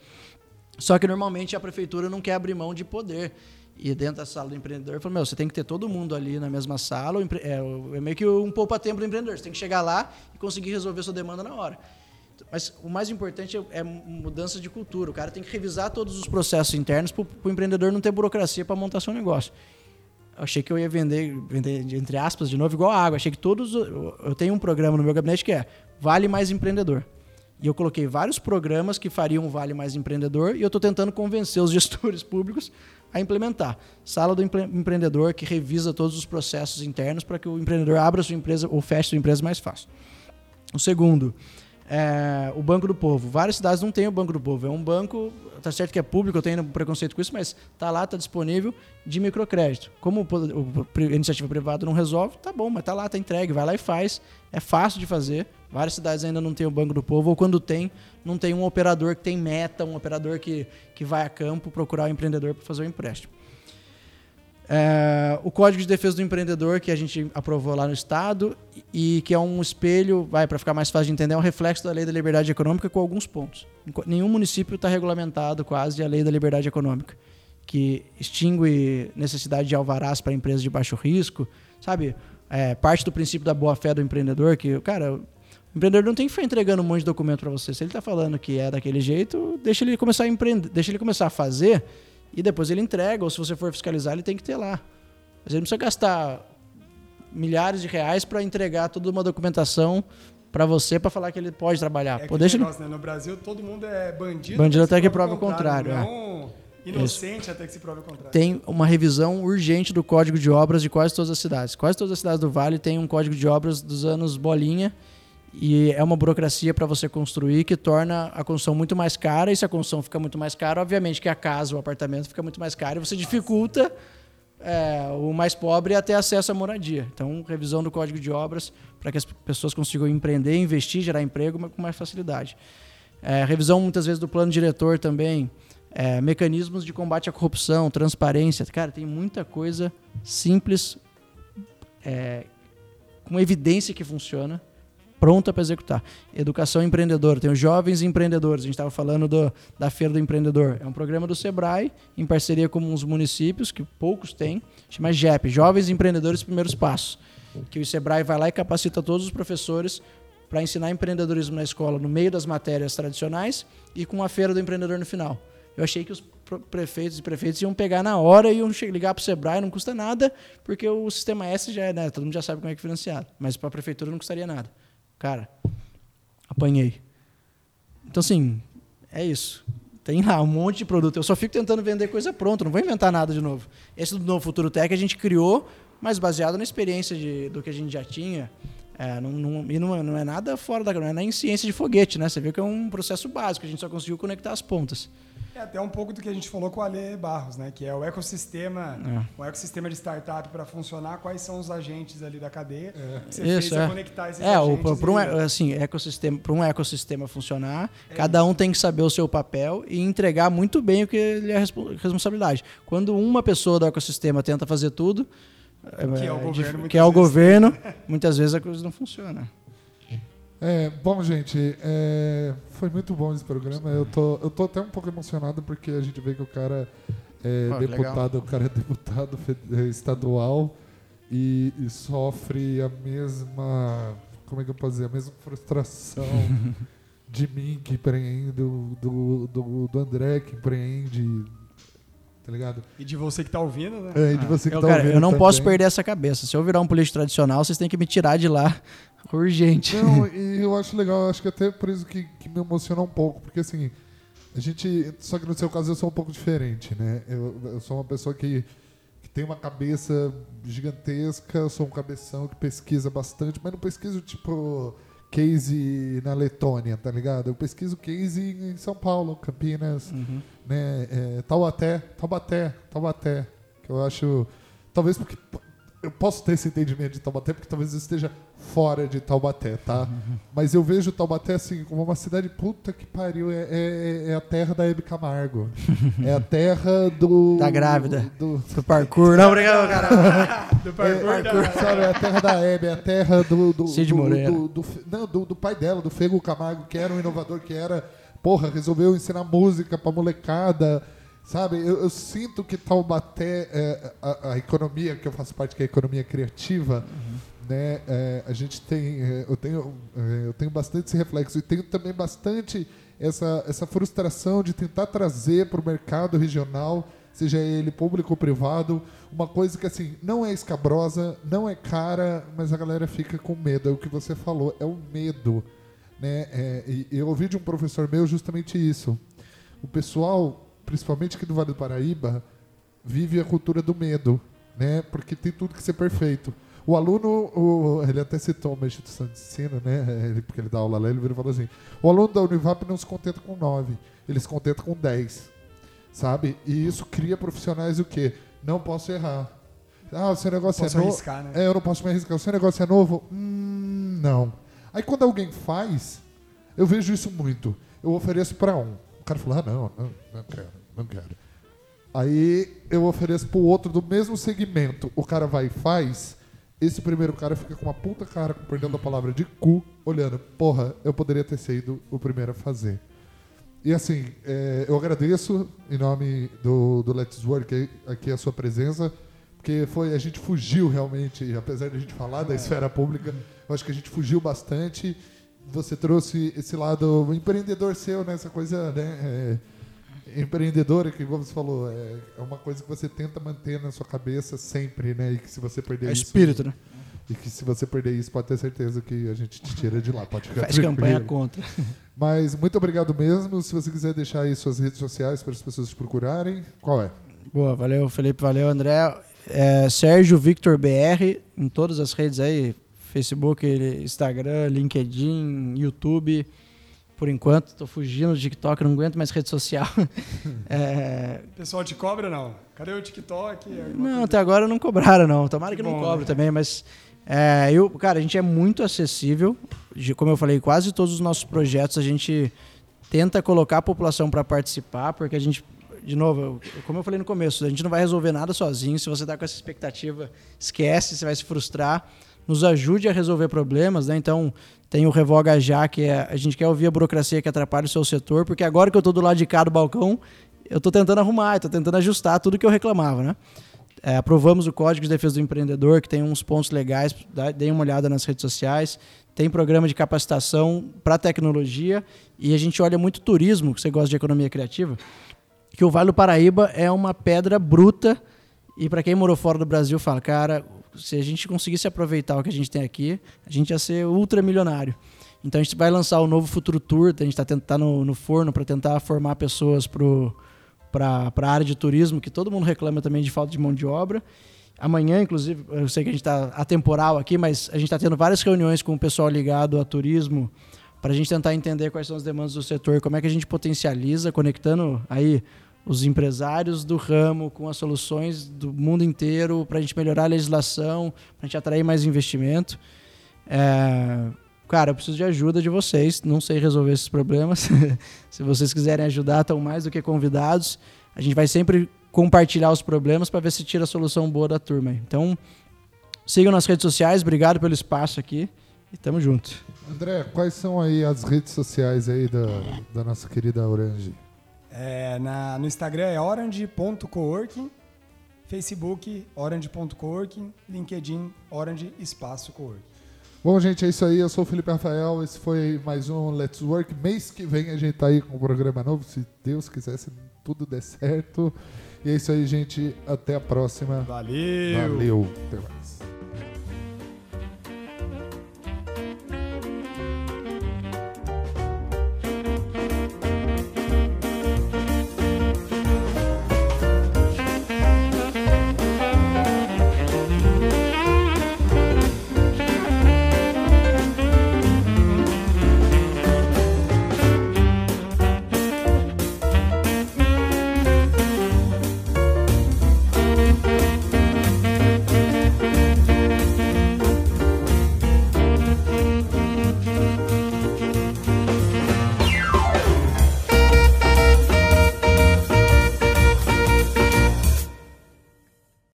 [SPEAKER 3] Só que normalmente a prefeitura não quer abrir mão de poder. E dentro da sala do empreendedor, falou, meu, você tem que ter todo mundo ali na mesma sala. o É, o- é meio que um poupa-tempo do empreendedor. Você tem que chegar lá e conseguir resolver sua demanda na hora. Mas o mais importante é, é mudança de cultura. O cara tem que revisar todos os processos internos para o empreendedor não ter burocracia para montar seu negócio. Achei que eu ia vender, vender, de- entre aspas, de novo, igual água. Achei que todos. Eu tenho um programa no meu gabinete que é Vale Mais Empreendedor. E eu coloquei vários programas que fariam Vale Mais Empreendedor e eu estou tentando convencer os [laughs] gestores públicos a implementar. Sala do empre- empreendedor que revisa todos os processos internos para que o empreendedor abra sua empresa ou feche sua empresa mais fácil. O segundo, é, o Banco do Povo. Várias cidades não têm o Banco do Povo. É um banco, tá certo que é público, eu tenho preconceito com isso, mas tá lá, tá disponível de microcrédito. Como a iniciativa privada não resolve, tá bom, mas tá lá, tá entregue, vai lá e faz. É fácil de fazer. Várias cidades ainda não têm o Banco do Povo, ou quando tem, não tem um operador que tem meta, um operador que, que vai a campo procurar o empreendedor para fazer o empréstimo. É, o Código de Defesa do Empreendedor, que a gente aprovou lá no Estado, e que é um espelho, vai para ficar mais fácil de entender, é um reflexo da Lei da Liberdade Econômica com alguns pontos. Nenhum município está regulamentado quase a Lei da Liberdade Econômica, que extingue necessidade de alvarás para empresas de baixo risco, sabe? É, parte do princípio da boa-fé do empreendedor, que, cara, o empreendedor não tem que ficar entregando um monte de documento para você. Se ele está falando que é daquele jeito, deixa ele começar a empreender, deixa ele começar a fazer e depois ele entrega, ou se você for fiscalizar, ele tem que ter lá. Mas ele não precisa gastar milhares de reais para entregar toda uma documentação para você para falar que ele pode trabalhar.
[SPEAKER 2] É
[SPEAKER 3] Pô, deixa ele...
[SPEAKER 2] negócio, né? No Brasil, todo mundo é bandido.
[SPEAKER 3] Bandido
[SPEAKER 2] se
[SPEAKER 3] até que
[SPEAKER 2] prove
[SPEAKER 3] o contrário, é.
[SPEAKER 2] Não inocente até que se prove o contrário.
[SPEAKER 3] tem uma revisão urgente do código de obras de quase todas as cidades. Quase todas as cidades do Vale têm um código de obras dos anos bolinha e é uma burocracia para você construir que torna a construção muito mais cara e se a construção fica muito mais cara, obviamente que a casa, o apartamento fica muito mais caro e você dificulta é, o mais pobre a ter acesso à moradia. Então, revisão do código de obras para que as pessoas consigam empreender, investir, gerar emprego mas com mais facilidade. É, revisão muitas vezes do plano diretor também, é, mecanismos de combate à corrupção, transparência. Cara, tem muita coisa simples, é, com evidência que funciona, pronta para executar. Educação empreendedora. Tem os jovens empreendedores. A gente estava falando do, da Feira do Empreendedor. É um programa do Sebrae, em parceria com os municípios, que poucos têm, chama JEP, Jovens Empreendedores Primeiros Passos. Que o Sebrae vai lá e capacita todos os professores para ensinar empreendedorismo na escola, no meio das matérias tradicionais e com a Feira do Empreendedor no final. Eu achei que os prefeitos e prefeitos iam pegar na hora e iam ligar para o Sebrae, não custa nada, porque o sistema S já é, né, todo mundo já sabe como é que é financiado. Mas para a prefeitura não custaria nada. Cara, apanhei. Então, assim, é isso. Tem lá um monte de produto. Eu só fico tentando vender coisa pronta, não vou inventar nada de novo. Esse do Novo Futuro Tech a gente criou, mas baseado na experiência de, do que a gente já tinha. É, não, não- e não, é- não é nada fora da. Não é nem ciência de foguete, né? Você viu que é um processo básico, a gente só conseguiu conectar as pontas.
[SPEAKER 2] É até um pouco do que a gente falou com o Ale Barros, né? Que é o ecossistema,
[SPEAKER 3] É.
[SPEAKER 2] o ecossistema de startup para funcionar, quais são os agentes ali da cadeia. que Você
[SPEAKER 3] Isso,
[SPEAKER 2] fez
[SPEAKER 3] é.
[SPEAKER 2] conectar esses
[SPEAKER 3] É, o,
[SPEAKER 2] agentes
[SPEAKER 3] para um,
[SPEAKER 2] e-
[SPEAKER 3] assim, ecossistema, para um ecossistema funcionar,
[SPEAKER 2] É
[SPEAKER 3] cada um tem que saber o seu papel e entregar muito bem o que lhe é respo- responsabilidade. Quando uma pessoa do ecossistema tenta fazer tudo,
[SPEAKER 2] Que é o governo,
[SPEAKER 3] dif-
[SPEAKER 2] muitas
[SPEAKER 3] que é o
[SPEAKER 2] vezes.
[SPEAKER 3] governo, muitas vezes a coisa não funciona.
[SPEAKER 1] É, bom, gente, é, foi muito bom esse programa. Eu tô, eu tô até um pouco emocionado porque a gente vê que o cara é
[SPEAKER 3] Pô, que
[SPEAKER 1] deputado, o cara é deputado é, estadual e, e sofre a mesma, como é que eu posso dizer, a mesma frustração [laughs] de mim que empreendo, do, do, do André que empreende, tá ligado?
[SPEAKER 2] E de você que tá ouvindo, né?
[SPEAKER 1] É, e de você que
[SPEAKER 3] eu,
[SPEAKER 1] tá
[SPEAKER 3] cara,
[SPEAKER 1] ouvindo
[SPEAKER 3] eu não posso
[SPEAKER 1] também.
[SPEAKER 3] perder essa cabeça. Se eu virar um político tradicional, vocês têm que me tirar de lá urgente.
[SPEAKER 1] Não, [laughs] e eu acho legal, acho que até por isso que, que me emociona um pouco, porque assim, a gente. Só que no seu caso eu sou um pouco diferente, né? Eu, eu sou uma pessoa que, que tem uma cabeça gigantesca, eu sou um cabeção que pesquisa bastante, mas não pesquiso tipo case na Letônia, tá ligado? Eu pesquiso case em São Paulo, Campinas,
[SPEAKER 3] Uhum.
[SPEAKER 1] né? É, Taubaté, Taubaté, Taubaté. Que eu acho. Talvez porque. Eu posso ter esse entendimento de Taubaté, porque talvez eu esteja fora de Taubaté, tá? [laughs] Mas eu vejo Taubaté assim como uma cidade puta que pariu. É, é, é a terra da Hebe Camargo. [laughs] é a terra do.
[SPEAKER 3] Da grávida.
[SPEAKER 1] Do,
[SPEAKER 3] Do parkour. Não, obrigado, cara. [laughs]
[SPEAKER 2] Do parkour,
[SPEAKER 1] é,
[SPEAKER 2] da-
[SPEAKER 1] sabe, é a terra da Hebe, é a terra do. do
[SPEAKER 3] Cid
[SPEAKER 1] do,
[SPEAKER 3] Moreira.
[SPEAKER 1] do, do, não, do, do pai dela, do Fego Camargo, que era um inovador, que era. Porra, resolveu ensinar música pra molecada. Sabe, eu, eu sinto que Taubaté, é, a, a economia, que eu faço parte, que é a economia criativa, né? é, a gente tem, é, eu tenho, é, eu tenho bastante esse reflexo e tenho também bastante essa, essa frustração de tentar trazer para o mercado regional, seja ele público ou privado, uma coisa que assim não é escabrosa, não é cara, mas a galera fica com medo. É o que você falou, é o medo, né? É, e eu ouvi de um professor meu justamente isso. O pessoal, principalmente aqui do Vale do Paraíba, vive a cultura do medo, né? Porque tem tudo que ser perfeito. O aluno, o- ele até citou uma instituição de ensino, né? Ele, porque ele dá aula lá, ele virou e falou assim: o aluno da Univap não se contenta com 9, ele se contenta com 10, sabe? E isso cria profissionais o quê? Não posso errar. Ah, o seu negócio
[SPEAKER 2] Posso
[SPEAKER 1] é novo.
[SPEAKER 2] arriscar, né?
[SPEAKER 1] É, eu não posso me arriscar. O seu negócio é novo? Hum, não. Aí quando alguém faz, eu vejo isso muito. Eu ofereço para um. O cara fala, ah, não, não, não quero, não quero. Aí eu ofereço pro outro do mesmo segmento. O cara vai e faz. Esse primeiro cara fica com uma puta cara, perdendo a palavra de cu, olhando. Porra, eu poderia ter sido o primeiro a fazer. E assim, é, eu agradeço em nome do, do Let's Work aqui a sua presença, porque foi a gente fugiu realmente, apesar de a gente falar da esfera pública, eu acho que a gente fugiu bastante. Você trouxe esse lado empreendedor seu, né? Essa coisa, né? é, empreendedora que, como você falou, é, é uma coisa que você tenta manter na sua cabeça sempre, né? E que se você perder
[SPEAKER 3] É
[SPEAKER 1] isso,
[SPEAKER 3] espírito, né?
[SPEAKER 1] e que se você perder isso, pode ter certeza que a gente te tira de lá. Pode ficar
[SPEAKER 3] Faz
[SPEAKER 1] tranquilo.
[SPEAKER 3] campanha contra. [laughs]
[SPEAKER 1] Mas muito obrigado mesmo. Se você quiser deixar aí suas redes sociais para as pessoas te procurarem, qual é?
[SPEAKER 3] Boa, valeu, Felipe, valeu, André. É, Sérgio Victor BR, em todas as redes aí, Facebook, Instagram, LinkedIn, YouTube. Por enquanto, tô fugindo do TikTok, não aguento mais rede social. [laughs] É,
[SPEAKER 2] pessoal te cobra não? Cadê o TikTok? Alguma
[SPEAKER 3] não,
[SPEAKER 2] coisa?
[SPEAKER 3] até agora não cobraram, não. Tomara que,
[SPEAKER 2] Que
[SPEAKER 3] não cobre
[SPEAKER 2] né?
[SPEAKER 3] também, mas é, eu, cara, a gente é muito acessível. De- Como eu falei, quase todos os nossos projetos a gente tenta colocar a população para participar, porque a gente, de novo, eu- como eu falei no começo, a gente não vai resolver nada sozinho. Se você está com essa expectativa, esquece, você vai se frustrar. Nos ajude a resolver problemas, né? Então, tem o Revoga Já, que é, a gente quer ouvir a burocracia que atrapalha o seu setor, porque agora que eu estou do lado de cá do balcão, eu estou tentando arrumar, estou tentando ajustar tudo que eu reclamava, né? É, aprovamos o Código de Defesa do Empreendedor, que tem uns pontos legais, deem uma olhada nas redes sociais. Tem programa de capacitação para tecnologia e a gente olha muito turismo, que você gosta de economia criativa, que o Vale do Paraíba é uma pedra bruta e para quem morou fora do Brasil fala, cara, se a gente conseguisse aproveitar o que a gente tem aqui, a gente ia ser ultramilionário. Então a gente vai lançar o novo Futuro Tour, a gente está tá no, no forno para tentar formar pessoas para a área de turismo, que todo mundo reclama também de falta de mão de obra. Amanhã, inclusive, eu sei que a gente está atemporal aqui, mas a gente está tendo várias reuniões com o pessoal ligado a turismo para a gente tentar entender quais são as demandas do setor, como é que a gente potencializa, conectando aí os empresários do ramo com as soluções do mundo inteiro para a gente melhorar a legislação, para a gente atrair mais investimento. É, cara, eu preciso de ajuda de vocês, não sei resolver esses problemas. [laughs] Se vocês quiserem ajudar, estão mais do que convidados. A gente vai sempre compartilhar os problemas para ver se tira a solução boa da turma. Então, sigam nas redes sociais, obrigado pelo espaço aqui e tamo junto.
[SPEAKER 1] André, quais são aí as redes sociais aí da, da nossa querida Orange?
[SPEAKER 2] É, na, no Instagram é orange.coworking, Facebook orange.coworking, LinkedIn orange espaço coworking.
[SPEAKER 1] Bom, gente, é isso aí. Eu sou o Felipe Rafael. Esse foi mais um Let's Work. Mês que vem a gente tá aí com um programa novo, se Deus quiser, se tudo der certo. E é isso aí, gente. Até a próxima.
[SPEAKER 2] Valeu!
[SPEAKER 1] Valeu. Até mais.